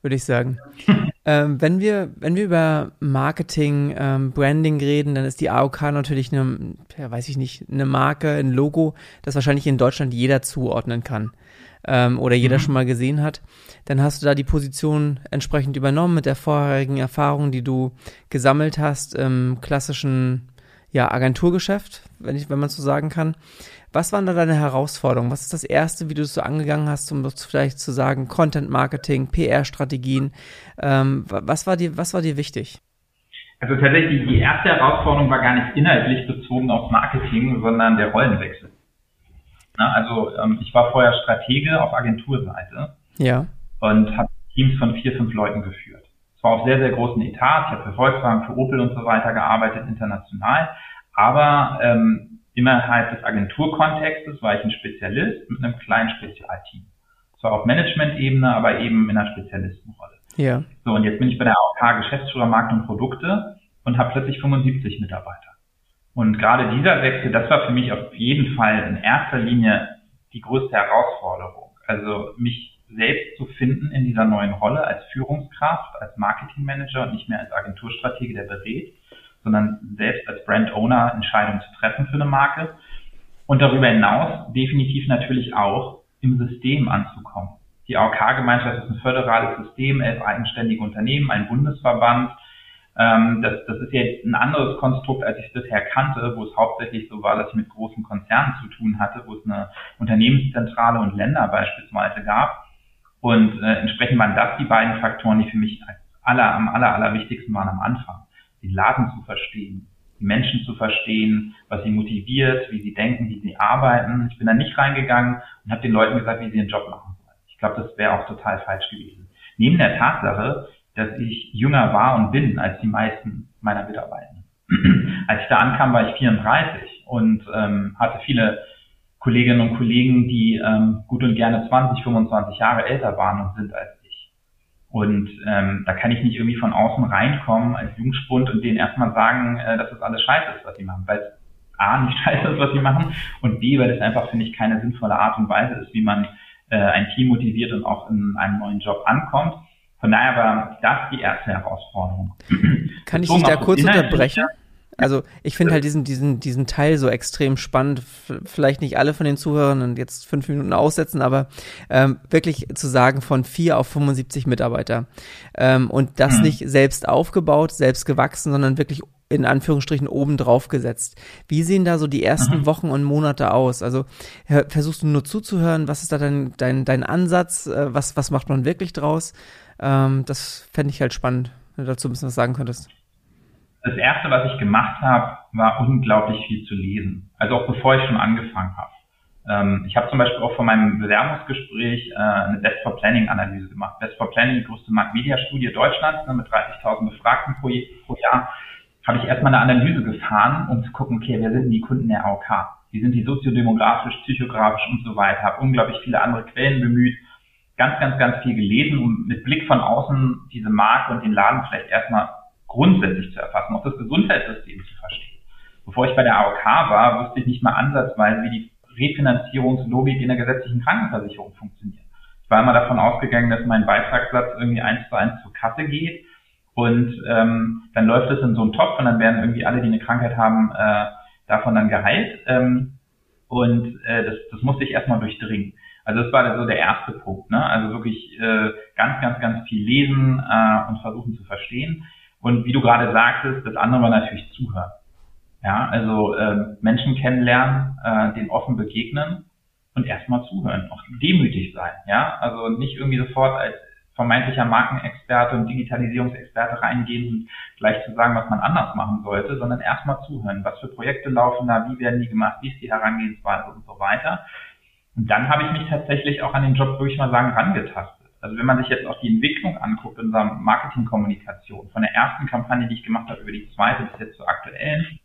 würde ich sagen. <laughs> ähm, wenn wir, wenn wir über Marketing, ähm, Branding reden, dann ist die AOK natürlich eine, ja, weiß ich nicht, eine Marke, ein Logo, das wahrscheinlich in Deutschland jeder zuordnen kann. Ähm, oder jeder mhm. schon mal gesehen hat, dann hast du da die Position entsprechend übernommen mit der vorherigen Erfahrung, die du gesammelt hast im klassischen ja, Agenturgeschäft, wenn, ich, wenn man so sagen kann. Was waren da deine Herausforderungen? Was ist das Erste, wie du es so angegangen hast, um vielleicht zu sagen, Content Marketing, PR-Strategien? Ähm, was, war dir, was war dir wichtig? Also tatsächlich, die erste Herausforderung war gar nicht inhaltlich bezogen aufs Marketing, sondern der Rollenwechsel. Na, also ähm, ich war vorher Stratege auf Agenturseite. Ja. Und habe Teams von vier, fünf Leuten geführt. Zwar auf sehr, sehr großen Etats, ich habe für Volkswagen, für Opel und so weiter gearbeitet, international, aber ähm, innerhalb des Agenturkontextes war ich ein Spezialist mit einem kleinen Spezialteam. Zwar auf Management-Ebene, aber eben in einer Spezialistenrolle. Ja. So, und jetzt bin ich bei der AOK Geschäftsführer Markt und Produkte und habe plötzlich 75 Mitarbeiter. Und gerade dieser Wechsel, das war für mich auf jeden Fall in erster Linie die größte Herausforderung. Also mich selbst zu finden in dieser neuen Rolle als Führungskraft, als Marketingmanager und nicht mehr als Agenturstratege, der berät, sondern selbst als Brand Owner Entscheidungen zu treffen für eine Marke. Und darüber hinaus definitiv natürlich auch im System anzukommen. Die AOK-Gemeinschaft ist ein föderales System, elf eigenständige Unternehmen, ein Bundesverband. Ähm, das, das ist jetzt ein anderes Konstrukt, als ich es bisher kannte, wo es hauptsächlich so war, dass ich mit großen Konzernen zu tun hatte, wo es eine Unternehmenszentrale und Länder beispielsweise gab. Und äh, entsprechend waren das die beiden Faktoren, die für mich aller, am aller, aller wichtigsten waren am Anfang. Den Laden zu verstehen, die Menschen zu verstehen, was sie motiviert, wie sie denken, wie sie arbeiten. Ich bin da nicht reingegangen und habe den Leuten gesagt, wie sie ihren Job machen sollen. Ich glaube, das wäre auch total falsch gewesen. Neben der Tatsache, dass ich jünger war und bin als die meisten meiner Mitarbeiter. <clears throat> als ich da ankam, war ich 34 und ähm, hatte viele Kolleginnen und Kollegen, die ähm, gut und gerne 20, 25 Jahre älter waren und sind als ich. Und ähm, da kann ich nicht irgendwie von außen reinkommen als Jungspund und denen erstmal sagen, äh, dass das alles scheiße ist, was sie machen. Weil es A, nicht <laughs> scheiße ist, was sie machen und B, weil es einfach, finde ich, keine sinnvolle Art und Weise ist, wie man äh, ein Team motiviert und auch in einem neuen Job ankommt. Von daher war das die erste Herausforderung. Kann ich dich da kurz unterbrechen? Also ich finde halt diesen, diesen, diesen Teil so extrem spannend. Vielleicht nicht alle von den Zuhörern jetzt fünf Minuten aussetzen, aber ähm, wirklich zu sagen von vier auf 75 Mitarbeiter. Ähm, und das mhm. nicht selbst aufgebaut, selbst gewachsen, sondern wirklich in Anführungsstrichen oben drauf gesetzt. Wie sehen da so die ersten mhm. Wochen und Monate aus? Also versuchst du nur zuzuhören? Was ist da dein, dein, dein Ansatz? Äh, was, was macht man wirklich draus? Ähm, das fände ich halt spannend, wenn du dazu ein bisschen was sagen könntest. Das erste, was ich gemacht habe, war unglaublich viel zu lesen. Also auch bevor ich schon angefangen habe. Ähm, ich habe zum Beispiel auch vor meinem Bewerbungsgespräch äh, eine Best for Planning Analyse gemacht. Best for Planning, die größte Markt-Media-Studie Deutschlands ne, mit 30.000 Befragten pro, pro Jahr, habe ich erstmal eine Analyse gefahren, um zu gucken, okay, wer sind die Kunden der AOK? Wie sind die soziodemografisch, psychografisch und so weiter? Habe unglaublich viele andere Quellen bemüht, ganz, ganz, ganz viel gelesen, um mit Blick von außen diese Marke und den Laden vielleicht erstmal grundsätzlich zu erfassen, auch das Gesundheitssystem zu verstehen. Bevor ich bei der AOK war, wusste ich nicht mal ansatzweise, wie die Refinanzierungslogik in der gesetzlichen Krankenversicherung funktioniert. Ich war immer davon ausgegangen, dass mein Beitragssatz irgendwie eins zu eins zur Kasse geht und ähm, dann läuft es in so einen Topf und dann werden irgendwie alle, die eine Krankheit haben, äh, davon dann geheilt. Ähm, und äh, das, das musste ich erstmal durchdringen. Also das war so der erste Punkt. Ne? Also wirklich äh, ganz, ganz, ganz viel lesen äh, und versuchen zu verstehen. Und wie du gerade sagtest, das andere war natürlich zuhören. Ja, also äh, Menschen kennenlernen, äh, den offen begegnen und erstmal zuhören, auch demütig sein. Ja, also nicht irgendwie sofort als vermeintlicher Markenexperte und Digitalisierungsexperte reingehen und gleich zu sagen, was man anders machen sollte, sondern erstmal zuhören. Was für Projekte laufen da, wie werden die gemacht, wie ist die Herangehensweise und so weiter. Und dann habe ich mich tatsächlich auch an den Job, würde ich mal sagen, rangetastet. Also wenn man sich jetzt auch die Entwicklung anguckt in unserer Marketingkommunikation, von der ersten Kampagne, die ich gemacht habe, über die zweite bis jetzt zur aktuellen,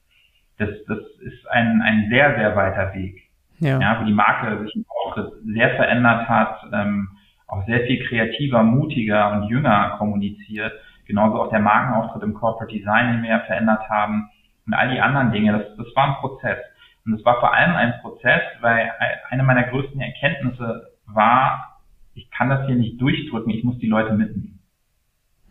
das, das ist ein, ein sehr, sehr weiter Weg. Ja. ja wo die Marke sich auch sehr verändert hat, ähm, auch sehr viel kreativer, mutiger und jünger kommuniziert. Genauso auch der Markenauftritt im Corporate Design, den wir ja verändert haben und all die anderen Dinge. Das, das war ein Prozess. Und es war vor allem ein Prozess, weil eine meiner größten Erkenntnisse war, ich kann das hier nicht durchdrücken, ich muss die Leute mitnehmen.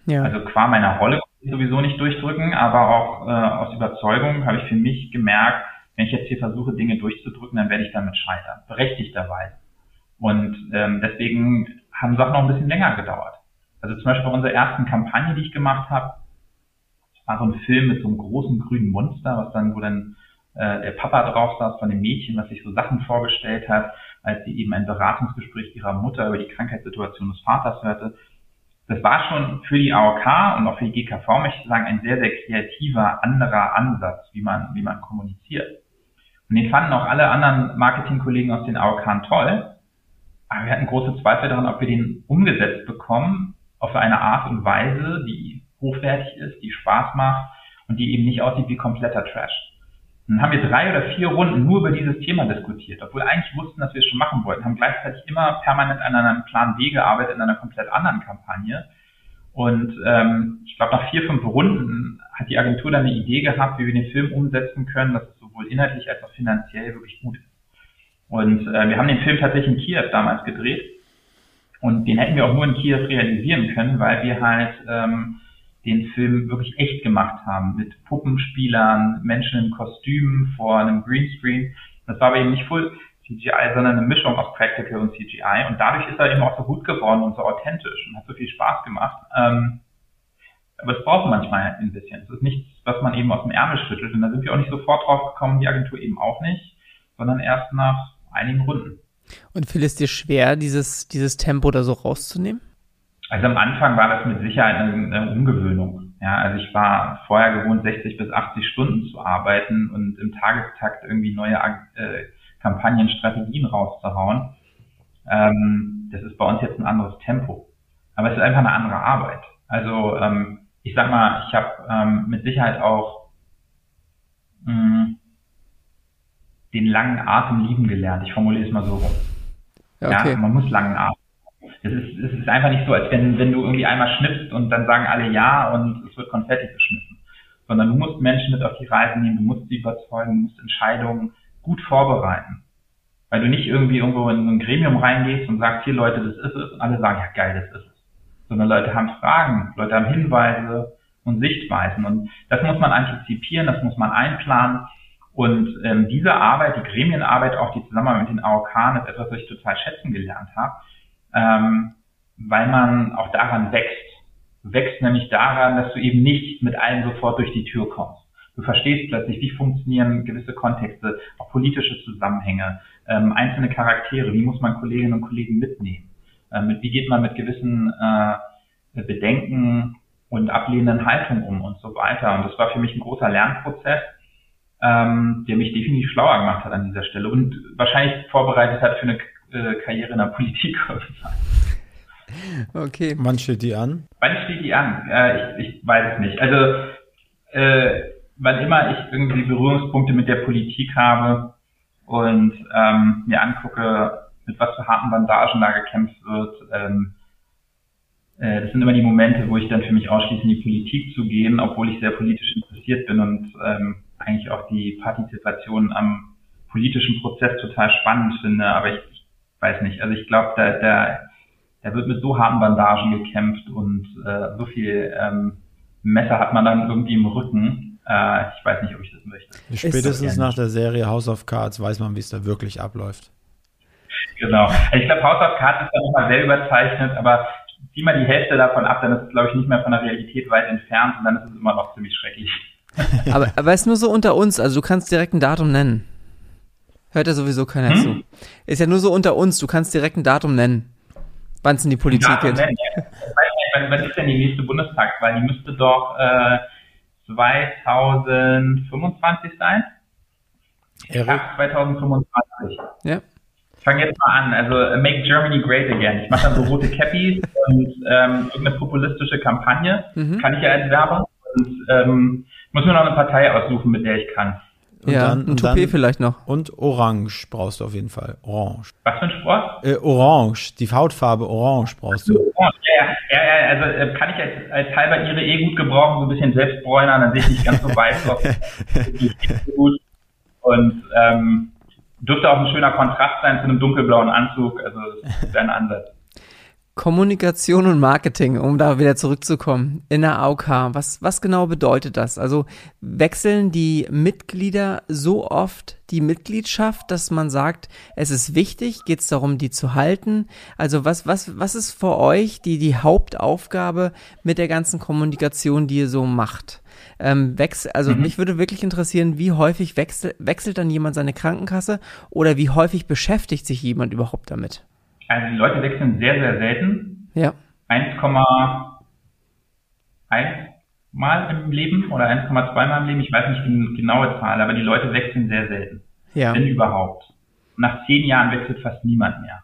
Ja. Also qua meiner Rolle sowieso nicht durchdrücken, aber auch äh, aus Überzeugung habe ich für mich gemerkt, wenn ich jetzt hier versuche, Dinge durchzudrücken, dann werde ich damit scheitern, berechtigterweise. Und ähm, deswegen haben Sachen noch ein bisschen länger gedauert. Also zum Beispiel bei unserer ersten Kampagne, die ich gemacht habe, war so ein Film mit so einem großen grünen Monster, was dann, wo dann äh, der Papa drauf saß von dem Mädchen, was sich so Sachen vorgestellt hat als sie eben ein Beratungsgespräch ihrer Mutter über die Krankheitssituation des Vaters hörte. Das war schon für die AOK und auch für die GKV, möchte ich sagen, ein sehr, sehr kreativer, anderer Ansatz, wie man, wie man kommuniziert. Und den fanden auch alle anderen Marketingkollegen aus den AOK toll. Aber wir hatten große Zweifel daran, ob wir den umgesetzt bekommen, auf eine Art und Weise, die hochwertig ist, die Spaß macht und die eben nicht aussieht wie kompletter Trash. Dann haben wir drei oder vier Runden nur über dieses Thema diskutiert, obwohl eigentlich wussten, dass wir es schon machen wollten, haben gleichzeitig immer permanent an einem Plan B gearbeitet, in einer komplett anderen Kampagne. Und ähm, ich glaube, nach vier, fünf Runden hat die Agentur dann eine Idee gehabt, wie wir den Film umsetzen können, dass es sowohl inhaltlich als auch finanziell wirklich gut ist. Und äh, wir haben den Film tatsächlich in Kiew damals gedreht. Und den hätten wir auch nur in Kiew realisieren können, weil wir halt ähm, den Film wirklich echt gemacht haben mit Puppenspielern, Menschen in Kostümen vor einem Greenscreen. Das war aber eben nicht Full CGI, sondern eine Mischung aus Practical und CGI. Und dadurch ist er eben auch so gut geworden und so authentisch und hat so viel Spaß gemacht. Ähm, aber es braucht manchmal ein bisschen. Es ist nichts, was man eben aus dem Ärmel schüttelt. Und da sind wir auch nicht sofort drauf gekommen, die Agentur eben auch nicht, sondern erst nach einigen Runden. Und fiel es dir schwer, dieses, dieses Tempo da so rauszunehmen? Also am Anfang war das mit Sicherheit eine, eine Umgewöhnung. Ja, also ich war vorher gewohnt, 60 bis 80 Stunden zu arbeiten und im Tagestakt irgendwie neue äh, Kampagnen, Strategien rauszuhauen. Ähm, das ist bei uns jetzt ein anderes Tempo. Aber es ist einfach eine andere Arbeit. Also ähm, ich sag mal, ich habe ähm, mit Sicherheit auch mh, mm, den langen Atem lieben gelernt. Ich formuliere es mal so rum. Ja, okay. ja man muss langen Atem. Es ist, es ist einfach nicht so, als wenn, wenn du irgendwie einmal schnippst und dann sagen alle ja und es wird Konfetti geschmissen. Sondern du musst Menschen mit auf die Reise nehmen, du musst sie überzeugen, du musst Entscheidungen gut vorbereiten. Weil du nicht irgendwie irgendwo in ein Gremium reingehst und sagst, hier Leute, das ist es und alle sagen, ja geil, das ist es. Sondern Leute haben Fragen, Leute haben Hinweise und Sichtweisen und das muss man antizipieren, das muss man einplanen und ähm, diese Arbeit, die Gremienarbeit, auch die Zusammenarbeit mit den AOK, ist etwas, was ich total schätzen gelernt habe ähm, weil man auch daran wächst. Du wächst nämlich daran, dass du eben nicht mit allen sofort durch die Tür kommst. Du verstehst plötzlich, wie funktionieren gewisse Kontexte, auch politische Zusammenhänge, ähm, einzelne Charaktere, wie muss man Kolleginnen und Kollegen mitnehmen, ähm, wie geht man mit gewissen äh, Bedenken und ablehnenden Haltungen um und so weiter. Und das war für mich ein großer Lernprozess, ähm, der mich definitiv schlauer gemacht hat an dieser Stelle und wahrscheinlich vorbereitet hat für eine äh, Karriere in der Politik <laughs> Okay. Wann steht die an? Wann steht die an? Äh, ich, ich weiß es nicht. Also äh, wann immer ich irgendwie Berührungspunkte mit der Politik habe und ähm, mir angucke, mit was für harten Bandagen da gekämpft wird, ähm, äh, das sind immer die Momente, wo ich dann für mich ausschließe, in die Politik zu gehen, obwohl ich sehr politisch interessiert bin und ähm, eigentlich auch die Partizipation am politischen Prozess total spannend finde. Aber ich, weiß nicht, also ich glaube, da, da, da wird mit so harten Bandagen gekämpft und äh, so viel ähm, Messer hat man dann irgendwie im Rücken. Äh, ich weiß nicht, ob ich das möchte. Spätestens nach der Serie House of Cards weiß man, wie es da wirklich abläuft. Genau. Also ich glaube, House of Cards ist da nochmal sehr überzeichnet, aber zieh mal die Hälfte davon ab, dann ist es, glaube ich, nicht mehr von der Realität weit entfernt und dann ist es immer noch ziemlich schrecklich. aber, aber es ist nur so unter uns, also du kannst direkt ein Datum nennen. Hört ja sowieso keiner hm? zu. Ist ja nur so unter uns, du kannst direkt ein Datum nennen, wann es in die Politik Datum geht. Nennen, ja. wann, ist denn die nächste Bundestagswahl? Die müsste doch äh, 2025 sein. Erik? Ja, 2025. Ja. Ich fange jetzt mal an. Also uh, Make Germany Great Again. Ich mache dann so rote Cappies <laughs> und ähm, irgendeine populistische Kampagne. Mhm. Kann ich ja als Werbung. Und ähm, muss mir noch eine Partei aussuchen, mit der ich kann. Und ja, dann, ein Toupet vielleicht noch. Und Orange brauchst du auf jeden Fall. Orange. Was für ein Sport? Äh, orange. Die Hautfarbe Orange brauchst du. Ja, ja, ja, also äh, kann ich als, als halber ihre eh gut gebrauchen, so ein bisschen selbstbräuner, dann sehe ich nicht ganz so weiß aus. <laughs> gut. Und ähm, dürfte auch ein schöner Kontrast sein zu einem dunkelblauen Anzug. Also das ist ein Ansatz. Kommunikation und Marketing, um da wieder zurückzukommen, in der AOK, was, was genau bedeutet das? Also wechseln die Mitglieder so oft die Mitgliedschaft, dass man sagt, es ist wichtig, geht es darum, die zu halten? Also was, was, was ist für euch die, die Hauptaufgabe mit der ganzen Kommunikation, die ihr so macht? Ähm, wechsel, also mhm. mich würde wirklich interessieren, wie häufig wechsel, wechselt dann jemand seine Krankenkasse oder wie häufig beschäftigt sich jemand überhaupt damit? Also die Leute wechseln sehr, sehr selten. Ja. 1,1 Mal im Leben oder 1,2 Mal im Leben, ich weiß nicht die genaue Zahl, aber die Leute wechseln sehr selten. Ja. Wenn überhaupt. Nach zehn Jahren wechselt fast niemand mehr.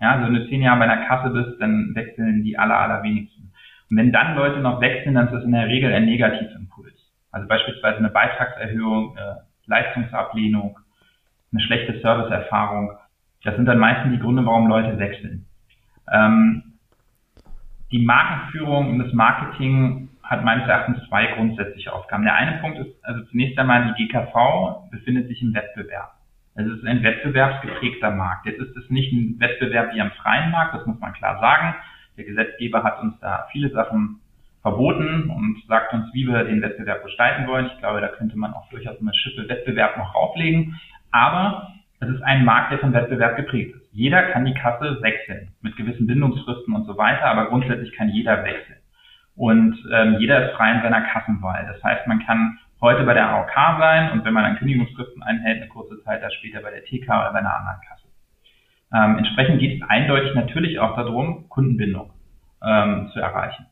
Ja, also wenn du zehn Jahre bei einer Kasse bist, dann wechseln die aller, allerwenigsten. Und wenn dann Leute noch wechseln, dann ist das in der Regel ein Negativimpuls. Also beispielsweise eine Beitragserhöhung, äh, Leistungsablehnung, eine schlechte Serviceerfahrung. Das sind dann meistens die Gründe, warum Leute wechseln. Ähm, die Markenführung und das Marketing hat meines Erachtens zwei grundsätzliche Aufgaben. Der eine Punkt ist, also zunächst einmal die GKV befindet sich im Wettbewerb. Also es ist ein wettbewerbsgeprägter Markt. Jetzt ist es nicht ein Wettbewerb wie am freien Markt, das muss man klar sagen. Der Gesetzgeber hat uns da viele Sachen verboten und sagt uns, wie wir den Wettbewerb gestalten wollen. Ich glaube, da könnte man auch durchaus eine Schippe Wettbewerb noch auflegen. Aber es ist ein Markt, der vom Wettbewerb geprägt ist. Jeder kann die Kasse wechseln, mit gewissen Bindungsfristen und so weiter, aber grundsätzlich kann jeder wechseln. Und ähm, jeder ist frei in seiner Kassenwahl. Das heißt, man kann heute bei der AOK sein und wenn man dann Kündigungsfristen einhält, eine kurze Zeit da später bei der TK oder bei einer anderen Kasse. Ähm, entsprechend geht es eindeutig natürlich auch darum, Kundenbindung ähm, zu erreichen.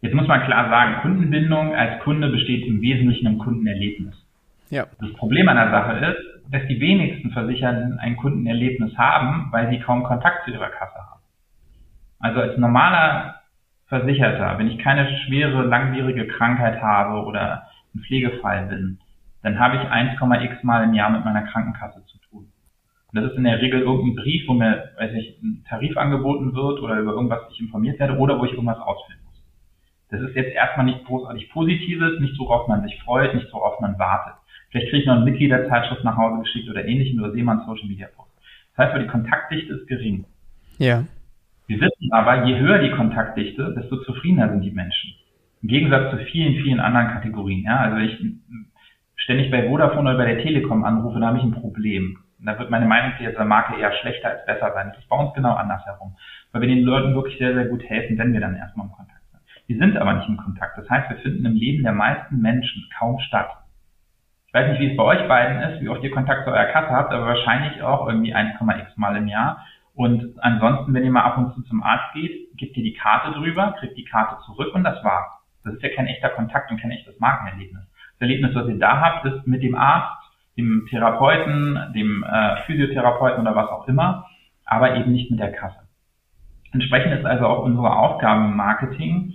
Jetzt muss man klar sagen, Kundenbindung als Kunde besteht im Wesentlichen im Kundenerlebnis. Ja. Das Problem an der Sache ist, dass die wenigsten Versicherten ein Kundenerlebnis haben, weil sie kaum Kontakt zu ihrer Kasse haben. Also als normaler Versicherter, wenn ich keine schwere, langwierige Krankheit habe oder ein Pflegefall bin, dann habe ich 1,x Mal im Jahr mit meiner Krankenkasse zu tun. Und das ist in der Regel irgendein Brief, wo mir, weiß ich, ein Tarif angeboten wird oder über irgendwas ich informiert werde oder wo ich irgendwas ausfüllen muss. Das ist jetzt erstmal nicht großartig Positives, nicht so worauf man sich freut, nicht so worauf man wartet. Vielleicht kriege ich noch eine Mitgliederzeitschrift nach Hause geschickt oder ähnlichen oder sehe mal einen Social Media Post. Das heißt, die Kontaktdichte ist gering. Ja. Wir wissen aber, je höher die Kontaktdichte, desto zufriedener sind die Menschen. Im Gegensatz zu vielen, vielen anderen Kategorien. Ja, also ich ständig bei Vodafone oder bei der Telekom anrufe, da habe ich ein Problem. Da wird meine Meinung zu dieser Marke eher schlechter als besser sein. Das ist bei uns genau andersherum. Weil wir den Leuten wirklich sehr, sehr gut helfen, wenn wir dann erstmal im Kontakt sind. Wir sind aber nicht im Kontakt. Das heißt, wir finden im Leben der meisten Menschen kaum statt. Ich weiß nicht, wie es bei euch beiden ist, wie oft ihr Kontakt zu eurer Kasse habt, aber wahrscheinlich auch irgendwie 1,x Mal im Jahr. Und ansonsten, wenn ihr mal ab und zu zum Arzt geht, gebt ihr die Karte drüber, kriegt die Karte zurück und das war's. Das ist ja kein echter Kontakt und kein echtes Markenerlebnis. Das Erlebnis, was ihr da habt, ist mit dem Arzt, dem Therapeuten, dem äh, Physiotherapeuten oder was auch immer, aber eben nicht mit der Kasse. Entsprechend ist also auch unsere Aufgabe im Marketing,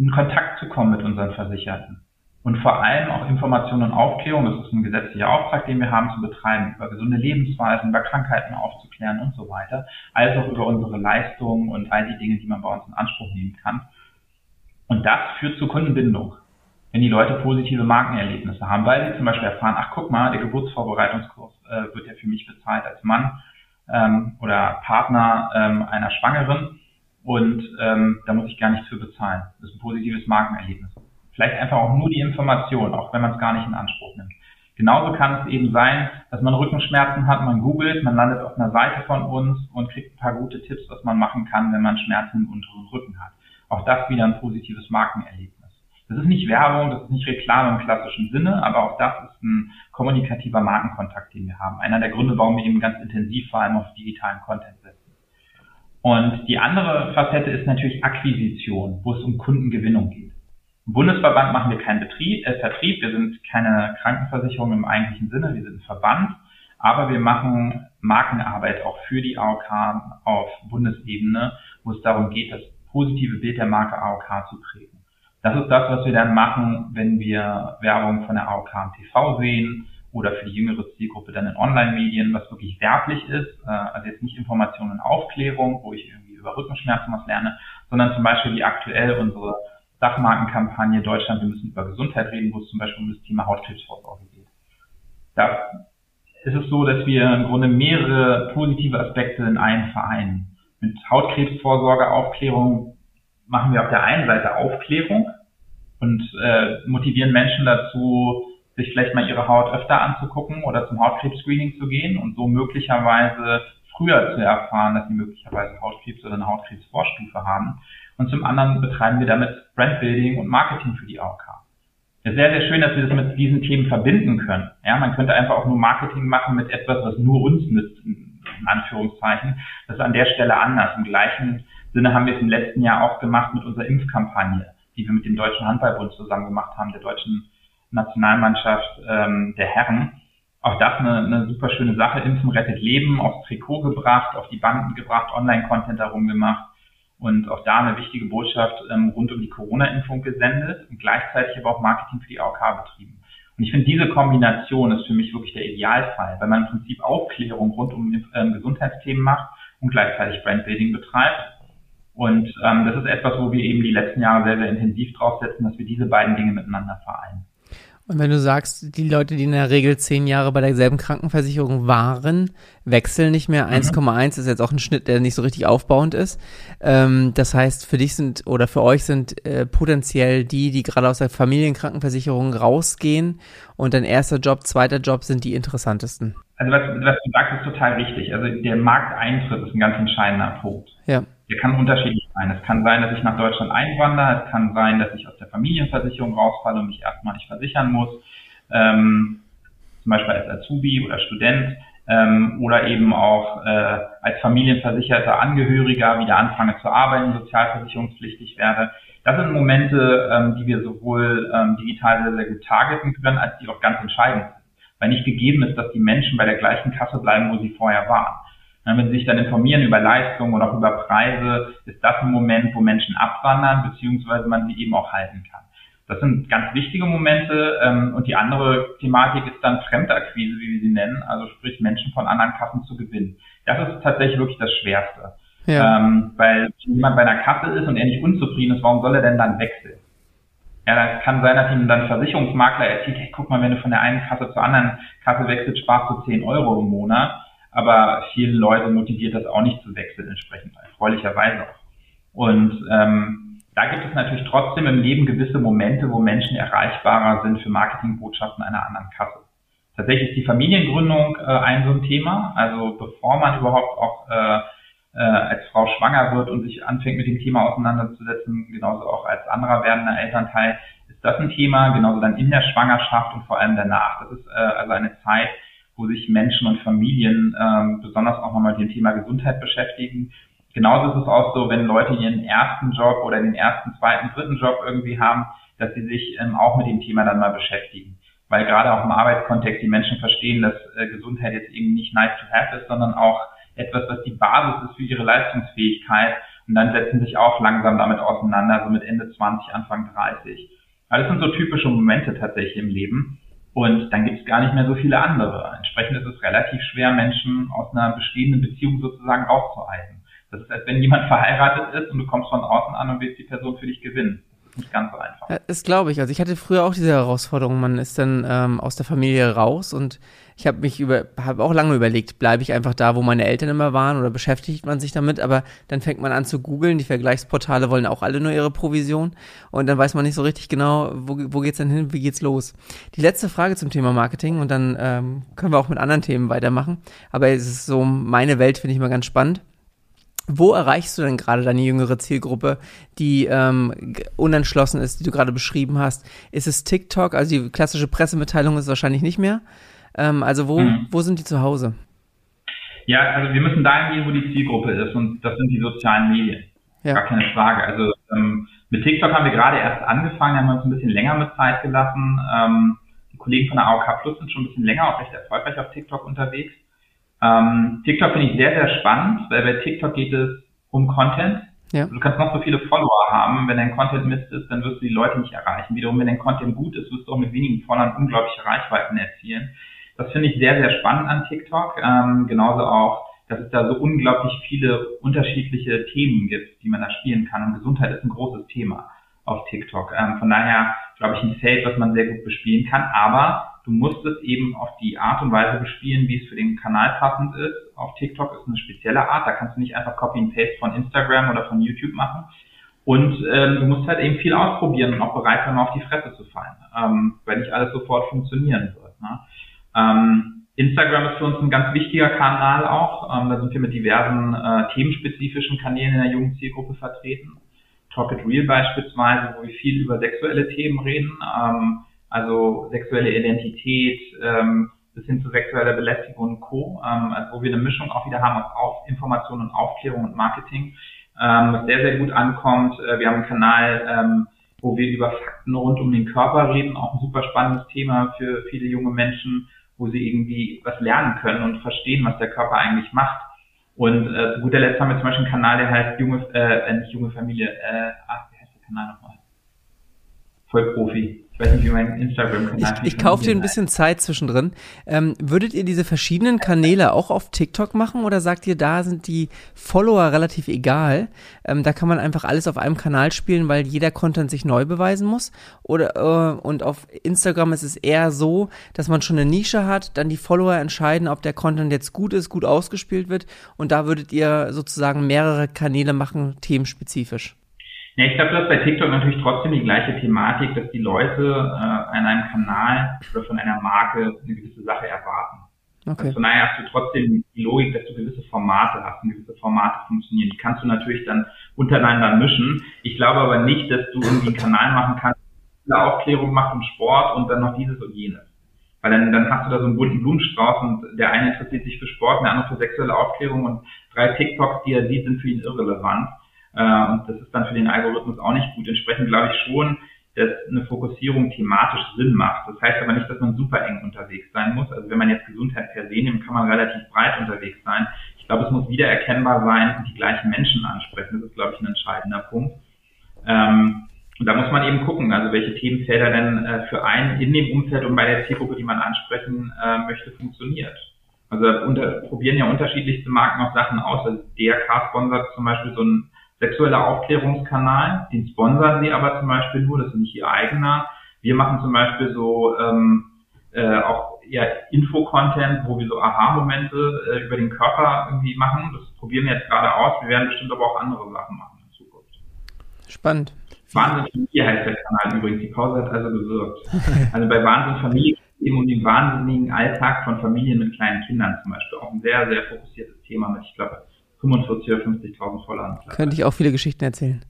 in Kontakt zu kommen mit unseren Versicherten. Und vor allem auch Information und Aufklärung, das ist ein gesetzlicher Auftrag, den wir haben, zu betreiben, über gesunde Lebensweisen, über Krankheiten aufzuklären und so weiter, als auch über unsere Leistungen und all die Dinge, die man bei uns in Anspruch nehmen kann. Und das führt zu Kundenbindung, wenn die Leute positive Markenerlebnisse haben, weil sie zum Beispiel erfahren, ach guck mal, der Geburtsvorbereitungskurs äh, wird ja für mich bezahlt als Mann ähm, oder Partner ähm, einer Schwangeren und ähm, da muss ich gar nichts für bezahlen. Das ist ein positives Markenerlebnis. Vielleicht einfach auch nur die Information, auch wenn man es gar nicht in Anspruch nimmt. Genauso kann es eben sein, dass man Rückenschmerzen hat, man googelt, man landet auf einer Seite von uns und kriegt ein paar gute Tipps, was man machen kann, wenn man Schmerzen im unteren Rücken hat. Auch das wieder ein positives Markenerlebnis. Das ist nicht Werbung, das ist nicht Reklame im klassischen Sinne, aber auch das ist ein kommunikativer Markenkontakt, den wir haben. Einer der Gründe, warum wir eben ganz intensiv vor allem auf digitalen Content setzen. Und die andere Facette ist natürlich Akquisition, wo es um Kundengewinnung geht. Im Bundesverband machen wir keinen Betrieb, äh, Vertrieb, wir sind keine Krankenversicherung im eigentlichen Sinne, wir sind ein Verband, aber wir machen Markenarbeit auch für die AOK auf Bundesebene, wo es darum geht, das positive Bild der Marke AOK zu prägen. Das ist das, was wir dann machen, wenn wir Werbung von der AOK im TV sehen oder für die jüngere Zielgruppe dann in Online-Medien, was wirklich werblich ist, äh, also jetzt nicht Informationen und Aufklärung, wo ich irgendwie über Rückenschmerzen was lerne, sondern zum Beispiel wie aktuell unsere Dachmarkenkampagne Deutschland, wir müssen über Gesundheit reden, wo es zum Beispiel um das Thema Hautkrebsvorsorge geht. Da ist es so, dass wir im Grunde mehrere positive Aspekte in einem vereinen. Mit Hautkrebsvorsorge, Aufklärung machen wir auf der einen Seite Aufklärung und äh, motivieren Menschen dazu, sich vielleicht mal ihre Haut öfter anzugucken oder zum Hautkrebs-Screening zu gehen und so möglicherweise früher zu erfahren, dass sie möglicherweise Hautkrebs oder eine Hautkrebsvorstufe haben. Und zum anderen betreiben wir damit Brandbuilding und Marketing für die AOK. Es ist sehr, sehr schön, dass wir das mit diesen Themen verbinden können. Ja, man könnte einfach auch nur Marketing machen mit etwas, was nur uns nützt, in Anführungszeichen. Das ist an der Stelle anders. Im gleichen Sinne haben wir es im letzten Jahr auch gemacht mit unserer Impfkampagne, die wir mit dem Deutschen Handballbund zusammen gemacht haben, der deutschen Nationalmannschaft ähm, der Herren. Auch das eine, eine super schöne Sache. Impfen rettet Leben, aufs Trikot gebracht, auf die Banden gebracht, Online-Content darum gemacht. und auch da eine wichtige Botschaft ähm, rund um die Corona-Impfung gesendet und gleichzeitig aber auch Marketing für die AOK betrieben. Und ich finde, diese Kombination ist für mich wirklich der Idealfall, weil man im Prinzip Aufklärung rund um ähm, Gesundheitsthemen macht und gleichzeitig Brandbuilding betreibt. Und ähm, das ist etwas, wo wir eben die letzten Jahre sehr, sehr intensiv draufsetzen, dass wir diese beiden Dinge miteinander vereinen. Und wenn du sagst, die Leute, die in der Regel zehn Jahre bei derselben Krankenversicherung waren, wechseln nicht mehr. Mhm. 1,1 ist jetzt auch ein Schnitt, der nicht so richtig aufbauend ist. Ähm, das heißt, für dich sind oder für euch sind äh, potenziell die, die gerade aus der Familienkrankenversicherung rausgehen und dein erster Job, zweiter Job sind die interessantesten. Also was, was du sagst, ist total richtig. Also der Markteintritt ist ein ganz entscheidender Punkt. Ja. Der kann unterschiedlich sein. Es kann sein, dass ich nach Deutschland einwandere. Es kann sein, dass ich aus der Familienversicherung rausfalle und mich erstmal nicht versichern muss. Ähm, zum Beispiel als Azubi oder Student. Ähm, oder eben auch äh, als familienversicherter Angehöriger wieder anfange zu arbeiten, sozialversicherungspflichtig werde. Das sind Momente, ähm, die wir sowohl ähm, digital sehr, sehr gut targeten können, als die auch ganz entscheidend sind. Weil nicht gegeben ist, dass die Menschen bei der gleichen Kasse bleiben, wo sie vorher waren. Wenn Sie sich dann informieren über Leistungen oder auch über Preise, ist das ein Moment, wo Menschen abwandern, beziehungsweise man sie eben auch halten kann. Das sind ganz wichtige Momente. Ähm, und die andere Thematik ist dann Fremdakquise, wie wir sie nennen, also sprich Menschen von anderen Kassen zu gewinnen. Das ist tatsächlich wirklich das Schwerste. Ja. Ähm, weil wenn jemand bei einer Kasse ist und er nicht unzufrieden ist, warum soll er denn dann wechseln? Ja, das kann sein, dass ihm dann Versicherungsmakler erzählt, hey, guck mal, wenn du von der einen Kasse zur anderen Kasse wechselst, sparst du 10 Euro im Monat aber viele Leute motiviert das auch nicht zu wechseln, entsprechend erfreulicherweise auch. Und ähm, da gibt es natürlich trotzdem im Leben gewisse Momente, wo Menschen erreichbarer sind für Marketingbotschaften einer anderen Kasse. Tatsächlich ist die Familiengründung äh, ein so ein Thema. Also bevor man überhaupt auch äh, äh, als Frau schwanger wird und sich anfängt mit dem Thema auseinanderzusetzen, genauso auch als anderer werdender Elternteil, ist das ein Thema, genauso dann in der Schwangerschaft und vor allem danach. Das ist äh, also eine Zeit, wo sich Menschen und Familien ähm, besonders auch nochmal mit dem Thema Gesundheit beschäftigen. Genauso ist es auch so, wenn Leute ihren ersten Job oder den ersten, zweiten, dritten Job irgendwie haben, dass sie sich ähm, auch mit dem Thema dann mal beschäftigen. Weil gerade auch im Arbeitskontext die Menschen verstehen, dass äh, Gesundheit jetzt eben nicht nice to have ist, sondern auch etwas, was die Basis ist für ihre Leistungsfähigkeit. Und dann setzen sich auch langsam damit auseinander, so mit Ende 20, Anfang 30. Also das sind so typische Momente tatsächlich im Leben. Und dann gibt es gar nicht mehr so viele andere. Entsprechend ist es relativ schwer, Menschen aus einer bestehenden Beziehung sozusagen rauszuhalten. Das ist, als wenn jemand <laughs> verheiratet ist und du kommst von außen an und willst die Person für dich gewinnen nicht ganz so einfach. Ja, das glaube ich. Also ich hatte früher auch diese Herausforderung. Man ist dann ähm, aus der Familie raus und ich habe mich über, habe auch lange überlegt, bleibe ich einfach da, wo meine Eltern immer waren oder beschäftigt man sich damit? Aber dann fängt man an zu googeln. Die Vergleichsportale wollen auch alle nur ihre Provision und dann weiß man nicht so richtig genau, wo, wo geht's denn hin, wie geht's los? Die letzte Frage zum Thema Marketing und dann ähm, können wir auch mit anderen Themen weitermachen. Aber es ist so meine Welt finde ich mal ganz spannend. Wo erreichst du denn gerade deine jüngere Zielgruppe, die ähm, unentschlossen ist, die du gerade beschrieben hast? Ist es TikTok? Also die klassische Pressemitteilung ist wahrscheinlich nicht mehr. Ähm, also wo, mhm. wo sind die zu Hause? Ja, also wir müssen dahin gehen, wo die Zielgruppe ist und das sind die sozialen Medien. Ja. Gar keine Frage. Also ähm, mit TikTok haben wir gerade erst angefangen, haben wir uns ein bisschen länger mit Zeit gelassen. Ähm, die Kollegen von der AOK Plus sind schon ein bisschen länger auch recht erfolgreich auf TikTok unterwegs. Ähm, TikTok finde ich sehr, sehr spannend, weil bei TikTok geht es um Content. Ja. Du kannst noch so viele Follower haben, wenn dein Content Mist ist, dann wirst du die Leute nicht erreichen. Wiederum, wenn dein Content gut ist, wirst du auch mit wenigen Followern unglaubliche Reichweiten erzielen. Das finde ich sehr, sehr spannend an TikTok. Ähm, genauso auch, dass es da so unglaublich viele unterschiedliche Themen gibt, die man da spielen kann. Und Gesundheit ist ein großes Thema auf TikTok. Ähm, von daher glaube ich ein Feld, was man sehr gut bespielen kann. Aber du musst es eben auf die Art und Weise bespielen, wie es für den Kanal passend ist. Auf TikTok ist eine spezielle Art, da kannst du nicht einfach Copy and Paste von Instagram oder von YouTube machen. Und ähm, du musst halt eben viel ausprobieren und auch bereit sein, auf die Fresse zu fallen, ähm, weil nicht alles sofort funktionieren wird. Ne? Ähm, Instagram ist für uns ein ganz wichtiger Kanal auch. Ähm, da sind wir mit diversen äh, themenspezifischen Kanälen in der jungen Zielgruppe vertreten. Talk It Real beispielsweise, wo wir viel über sexuelle Themen reden. Ähm, also sexuelle Identität ähm, bis hin zu sexueller Belästigung und Co., ähm, also wo wir eine Mischung auch wieder haben aus Information und Aufklärung und Marketing, ähm, was sehr, sehr gut ankommt. Äh, wir haben einen Kanal, wo wir über Fakten rund um den Körper reden, auch ein super spannendes Thema für viele junge Menschen, wo sie irgendwie was lernen können und verstehen, was der Körper eigentlich macht. Und äh, zu guter Letzt haben wir zum Beispiel einen Kanal, der heißt junge, äh, nicht junge Familie, äh, ach, wie heißt der Kanal nochmal? Vollprofi. Ich weiß nicht, wie mein Instagram-Kanal Ich, ich kaufe dir ein bisschen Zeit zwischendrin. Ähm, würdet ihr diese verschiedenen Kanäle auch auf TikTok machen oder sagt ihr, da sind die Follower relativ egal? Ähm, da kann man einfach alles auf einem Kanal spielen, weil jeder Content sich neu beweisen muss? Oder äh, und auf Instagram ist es eher so, dass man schon eine Nische hat, dann die Follower entscheiden, ob der Content jetzt gut ist, gut ausgespielt wird und da würdet ihr sozusagen mehrere Kanäle machen, themenspezifisch. Ja, ich glaube, du hast bei TikTok natürlich trotzdem die gleiche Thematik, dass die Leute äh, an einem Kanal oder von einer Marke eine gewisse Sache erwarten. Okay. Also von daher hast du trotzdem die Logik, dass du gewisse Formate hast und gewisse Formate funktionieren. Die kannst du natürlich dann untereinander mischen. Ich glaube aber nicht, dass du irgendwie einen Kanal machen kannst, eine Aufklärung macht um Sport und dann noch dieses und jenes. Weil dann, dann hast du da so einen bunten Blumenstrauß und der eine interessiert sich für Sport, der andere für sexuelle Aufklärung und drei TikToks, die er sieht, sind für ihn irrelevant. Äh, und das ist dann für den Algorithmus auch nicht gut. Entsprechend glaube ich schon, dass eine Fokussierung thematisch Sinn macht. Das heißt aber nicht, dass man super eng unterwegs sein muss. Also wenn man jetzt Gesundheit per se nimmt, kann man relativ breit unterwegs sein. Ich glaube, es muss wieder erkennbar sein und die gleichen Menschen ansprechen. Das ist, glaube ich, ein entscheidender Punkt. Ähm, und da muss man eben gucken, also welche Themenfelder denn äh, für einen in dem Umfeld und bei der Zielgruppe, die man ansprechen äh, möchte, funktioniert. Also unter, probieren ja unterschiedlichste Marken auch Sachen aus. Also DRK sponsert zum Beispiel so ein sexueller Aufklärungskanal, den sponsern sie aber zum Beispiel nur, das ist nicht ihr eigener. Wir machen zum Beispiel so ähm, äh, auch ja, Info-Content, wo wir so Aha-Momente äh, über den Körper irgendwie machen. Das probieren wir jetzt gerade aus. Wir werden bestimmt aber auch andere Sachen machen in Zukunft. Spannend. Wahnsinn Familie heißt der Kanal übrigens. Die Pause hat also gewirkt. <laughs> also bei Wahnsinn Familie geht es eben um den wahnsinnigen Alltag von Familien mit kleinen Kindern zum Beispiel. Auch ein sehr, sehr fokussiertes Thema mit, ich glaube, 45 oder 50.000 Followern. Könnte ich auch viele Geschichten erzählen.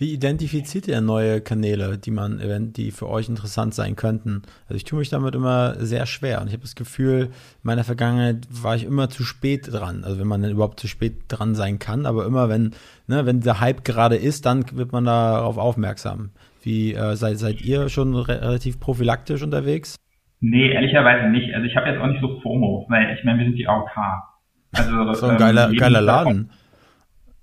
Wie identifiziert ihr neue Kanäle, die man, die für euch interessant sein könnten? Also ich tue mich damit immer sehr schwer und ich habe das Gefühl, in meiner Vergangenheit war ich immer zu spät dran. Also wenn man dann überhaupt zu spät dran sein kann, aber immer wenn, ne, wenn der Hype gerade ist, dann wird man darauf aufmerksam. Wie äh, seid, seid ihr schon re relativ prophylaktisch unterwegs? Nee, ehrlicherweise nicht. Also ich habe jetzt auch nicht so FOMO, weil ich meine, wir sind die AOK. Also, so ein geiler, ähm, geiler Laden.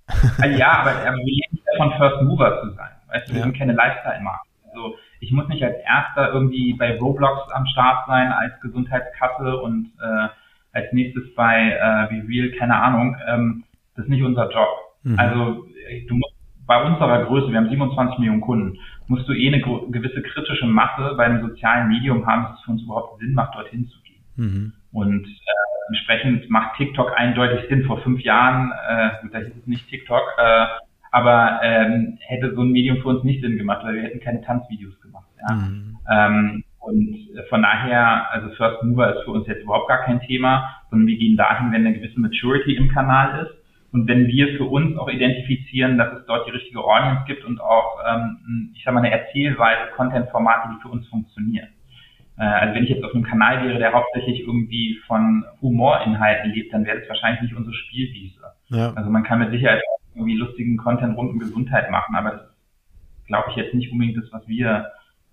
Davon, ja, aber, aber wir leben nicht davon, First Mover zu sein. Weißt du, wir ja. sind keine Lifestyle-Marke. Also ich muss nicht als Erster irgendwie bei Roblox am Start sein als Gesundheitskasse und äh, als nächstes bei äh, Real, keine Ahnung. Ähm, das ist nicht unser Job. Mhm. Also du musst bei unserer Größe, wir haben 27 Millionen Kunden, musst du eh eine gewisse kritische Masse bei einem sozialen Medium haben, dass es für uns überhaupt Sinn macht, dorthin zu gehen. Mhm. Und äh, entsprechend macht TikTok eindeutig Sinn. Vor fünf Jahren, äh, gut, da hieß es nicht TikTok, äh, aber ähm, hätte so ein Medium für uns nicht Sinn gemacht, weil wir hätten keine Tanzvideos gemacht. Ja? Mhm. Ähm, und von daher, also First Mover ist für uns jetzt überhaupt gar kein Thema, sondern wir gehen dahin, wenn eine gewisse Maturity im Kanal ist und wenn wir für uns auch identifizieren, dass es dort die richtige Audience gibt und auch, ähm, ich sag mal, eine Erzählweise, Content-Formate, die für uns funktionieren. Äh, also wenn ich jetzt auf einem Kanal wäre, der hauptsächlich irgendwie von Humorinhalten lebt, dann wäre das wahrscheinlich nicht unsere Spielwiese. Ja. Also man kann mit Sicherheit irgendwie lustigen Content rund um Gesundheit machen, aber das ist, glaube ich, jetzt nicht unbedingt das, was wir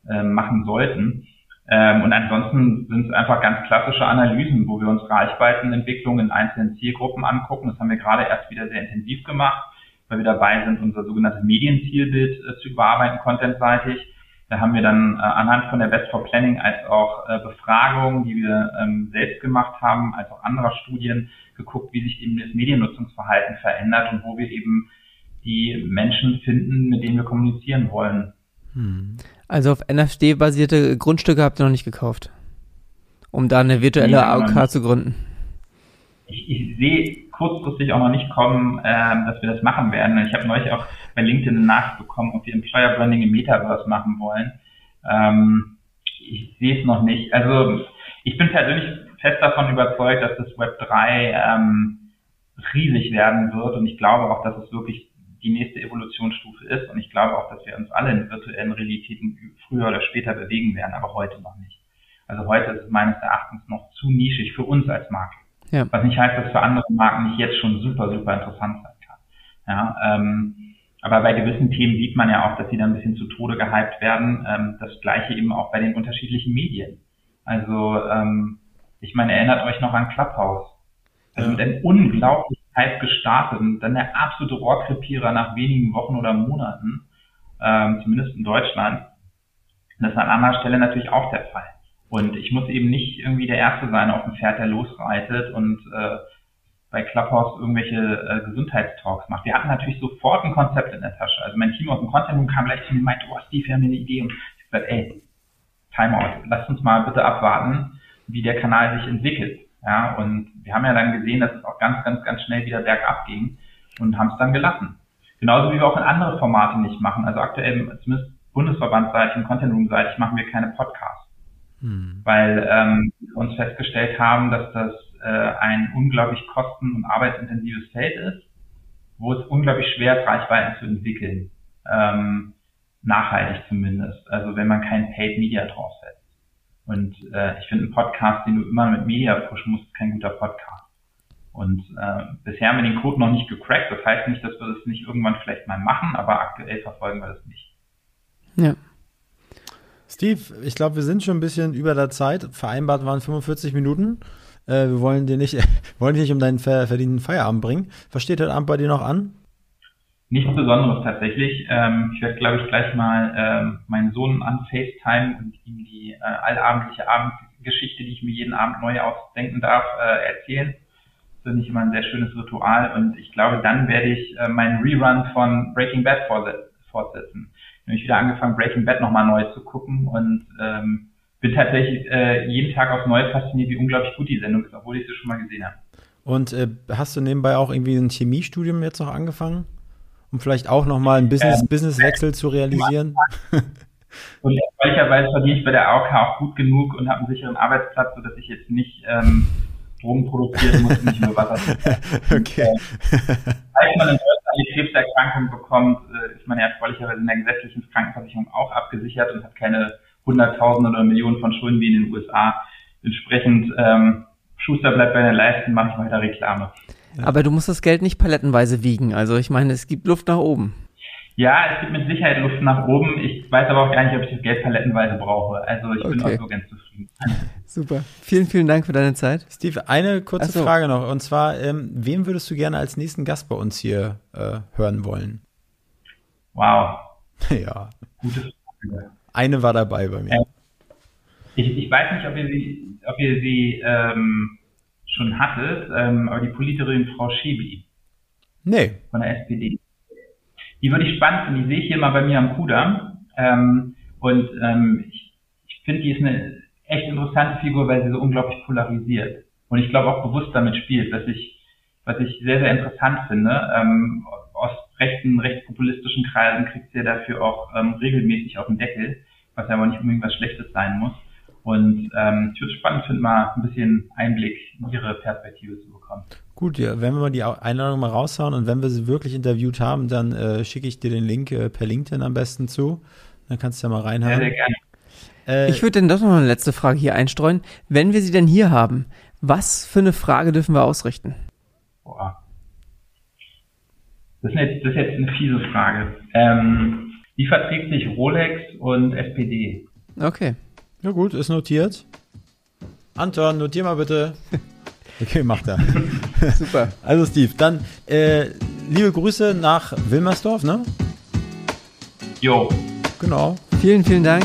äh, machen sollten. Ähm, und ansonsten sind es einfach ganz klassische Analysen, wo wir uns Reichweitenentwicklung in einzelnen Zielgruppen angucken. Das haben wir gerade erst wieder sehr intensiv gemacht, weil wir dabei sind, unser sogenanntes Medienzielbild äh, zu überarbeiten, contentseitig da haben wir dann äh, anhand von der Best for Planning als auch äh, Befragungen, die wir ähm, selbst gemacht haben, als auch anderer Studien geguckt, wie sich eben das Mediennutzungsverhalten verändert und wo wir eben die Menschen finden, mit denen wir kommunizieren wollen. Hm. Also auf NFT-basierte Grundstücke habt ihr noch nicht gekauft, um da eine virtuelle nee, AOK zu gründen. Ich, ich sehe kurzfristig auch noch nicht kommen, äh, dass wir das machen werden. Ich habe neulich auch bei LinkedIn eine Nachricht bekommen, ob wir Employer Branding im Metaverse machen wollen. Ähm, ich sehe es noch nicht. Also ich bin persönlich fest davon überzeugt, dass das Web 3 ähm, riesig werden wird und ich glaube auch, dass es wirklich die nächste Evolutionsstufe ist und ich glaube auch, dass wir uns alle in virtuellen Realitäten früher oder später bewegen werden, aber heute noch nicht. Also heute ist es meines Erachtens noch zu nischig für uns als Marke. Ja. Was nicht heißt, dass für andere Marken nicht jetzt schon super, super interessant sein kann. Ja, ähm, aber bei gewissen Themen sieht man ja auch, dass sie dann ein bisschen zu Tode gehypt werden. Ähm, das gleiche eben auch bei den unterschiedlichen Medien. Also ähm, ich meine, erinnert euch noch an Clubhouse. Also mit einem unglaublichen heiß gestartet und dann der absolute Rohrkrepierer nach wenigen Wochen oder Monaten, ähm, zumindest in Deutschland. Das ist an anderer Stelle natürlich auch der Fall. Und ich muss eben nicht irgendwie der Erste sein auf dem Pferd, der losreitet und äh, bei Clubhouse irgendwelche äh, Gesundheitstalks macht. Wir hatten natürlich sofort ein Konzept in der Tasche. Also mein Team aus dem Content Room kam gleich zu mir und meinte, oh Steve, wir haben eine Idee. Und ich gesagt, ey, Timeout, lasst uns mal bitte abwarten, wie der Kanal sich entwickelt. Ja, und wir haben ja dann gesehen, dass es auch ganz, ganz, ganz schnell wieder bergab ging und haben es dann gelassen. Genauso wie wir auch in andere Formate nicht machen. Also aktuell, zumindest Bundesverbandsseitig und Content Room seitig machen wir keine Podcasts. Hm. Weil ähm, wir uns festgestellt haben, dass das äh, ein unglaublich kosten- und arbeitsintensives Feld ist, wo es unglaublich schwer ist, Reichweiten zu entwickeln. Ähm, nachhaltig zumindest. Also wenn man kein Paid Media draufsetzt. Und äh, ich finde, ein Podcast, den du immer mit Media pushen musst, ist kein guter Podcast. Und äh, bisher haben wir den Code noch nicht gecrackt. Das heißt nicht, dass wir das nicht irgendwann vielleicht mal machen, aber aktuell verfolgen wir das nicht. Ja. Steve, ich glaube, wir sind schon ein bisschen über der Zeit. Vereinbart waren 45 Minuten. Äh, wir wollen dir nicht, <laughs> wollen dich nicht um deinen verdienten Feierabend bringen. Versteht heute Abend bei dir noch an? Nichts Besonderes tatsächlich. Ähm, ich werde, glaube ich, gleich mal ähm, meinen Sohn an FaceTime und ihm die äh, allabendliche Abendgeschichte, die ich mir jeden Abend neu ausdenken darf, äh, erzählen. Finde ich immer ein sehr schönes Ritual und ich glaube, dann werde ich äh, meinen Rerun von Breaking Bad fortsetzen. Ich habe wieder angefangen, Breaking Bad nochmal neu zu gucken und ähm, bin tatsächlich äh, jeden Tag aufs Neue fasziniert, wie unglaublich gut die Sendung ist, obwohl ich sie schon mal gesehen habe. Und äh, hast du nebenbei auch irgendwie ein Chemiestudium jetzt noch angefangen? Um vielleicht auch nochmal einen Business, ähm, Businesswechsel zu realisieren? <laughs> Und ehrlicherweise verdiene ich bei der AOK auch gut genug und habe einen sicheren Arbeitsplatz, sodass ich jetzt nicht ähm, Drogen produzieren muss und nicht nur Wasser <laughs> Okay. Äh, falls man in eine Krebserkrankung bekommt, äh, ist man ja erfreulicherweise in der gesetzlichen Krankenversicherung auch abgesichert und hat keine Hunderttausende oder Millionen von Schulden wie in den USA. Entsprechend, ähm, Schuster bleibt bei den Leisten, mache ich weiter Reklame. Aber du musst das Geld nicht palettenweise wiegen. Also ich meine, es gibt Luft nach oben. Ja, es gibt mit Sicherheit Luft nach oben. Ich weiß aber auch gar nicht, ob ich das Geld palettenweise brauche. Also ich okay. bin auch so ganz zufrieden. Super. Vielen, vielen Dank für deine Zeit. Steve, eine kurze so. Frage noch. Und zwar, ähm, wem würdest du gerne als nächsten Gast bei uns hier äh, hören wollen? Wow. <laughs> Ja. Gute Frage. Eine war dabei bei mir. Ähm, ich, ich, weiß nicht, ob ihr sie, ob ihr sie ähm, schon hattet, ähm, aber die Politikerin Frau Schebi. Nee. Von der SPD. Die würde ich spannend finden. Die sehe ich hier mal bei mir am Kudamm. Ähm, und ähm, ich, ich finde, die ist eine echt interessante Figur, weil sie so unglaublich polarisiert. Und ich glaube auch bewusst damit spielt, was ich, was ich sehr, sehr interessant finde. Ähm, aus rechten, rechtspopulistischen Kreisen kriegt sie ja dafür auch ähm, regelmäßig auf den Deckel, was ja aber nicht unbedingt was Schlechtes sein muss. Und ähm, ich würde es spannend finden, mal ein bisschen Einblick in ihre Perspektive zu bekommen. Gut, ja, wenn wir mal die Einladung mal raushauen und wenn wir sie wirklich interviewt haben, dann äh, schicke ich dir den Link äh, per LinkedIn am besten zu. Dann kannst du ja mal reinhauen. Sehr, sehr gerne. Äh, ich würde dann doch noch eine letzte Frage hier einstreuen. Wenn wir sie denn hier haben, was für eine Frage dürfen wir ausrichten? Boah. Das ist jetzt, das ist jetzt eine fiese Frage. Ähm, wie verträgt sich Rolex und SPD? Okay. Ja gut, ist notiert. Anton, notier mal bitte. <laughs> Okay, macht er. <laughs> Super. Also Steve, dann äh, liebe Grüße nach Wilmersdorf, ne? Jo. Genau. Vielen, vielen Dank.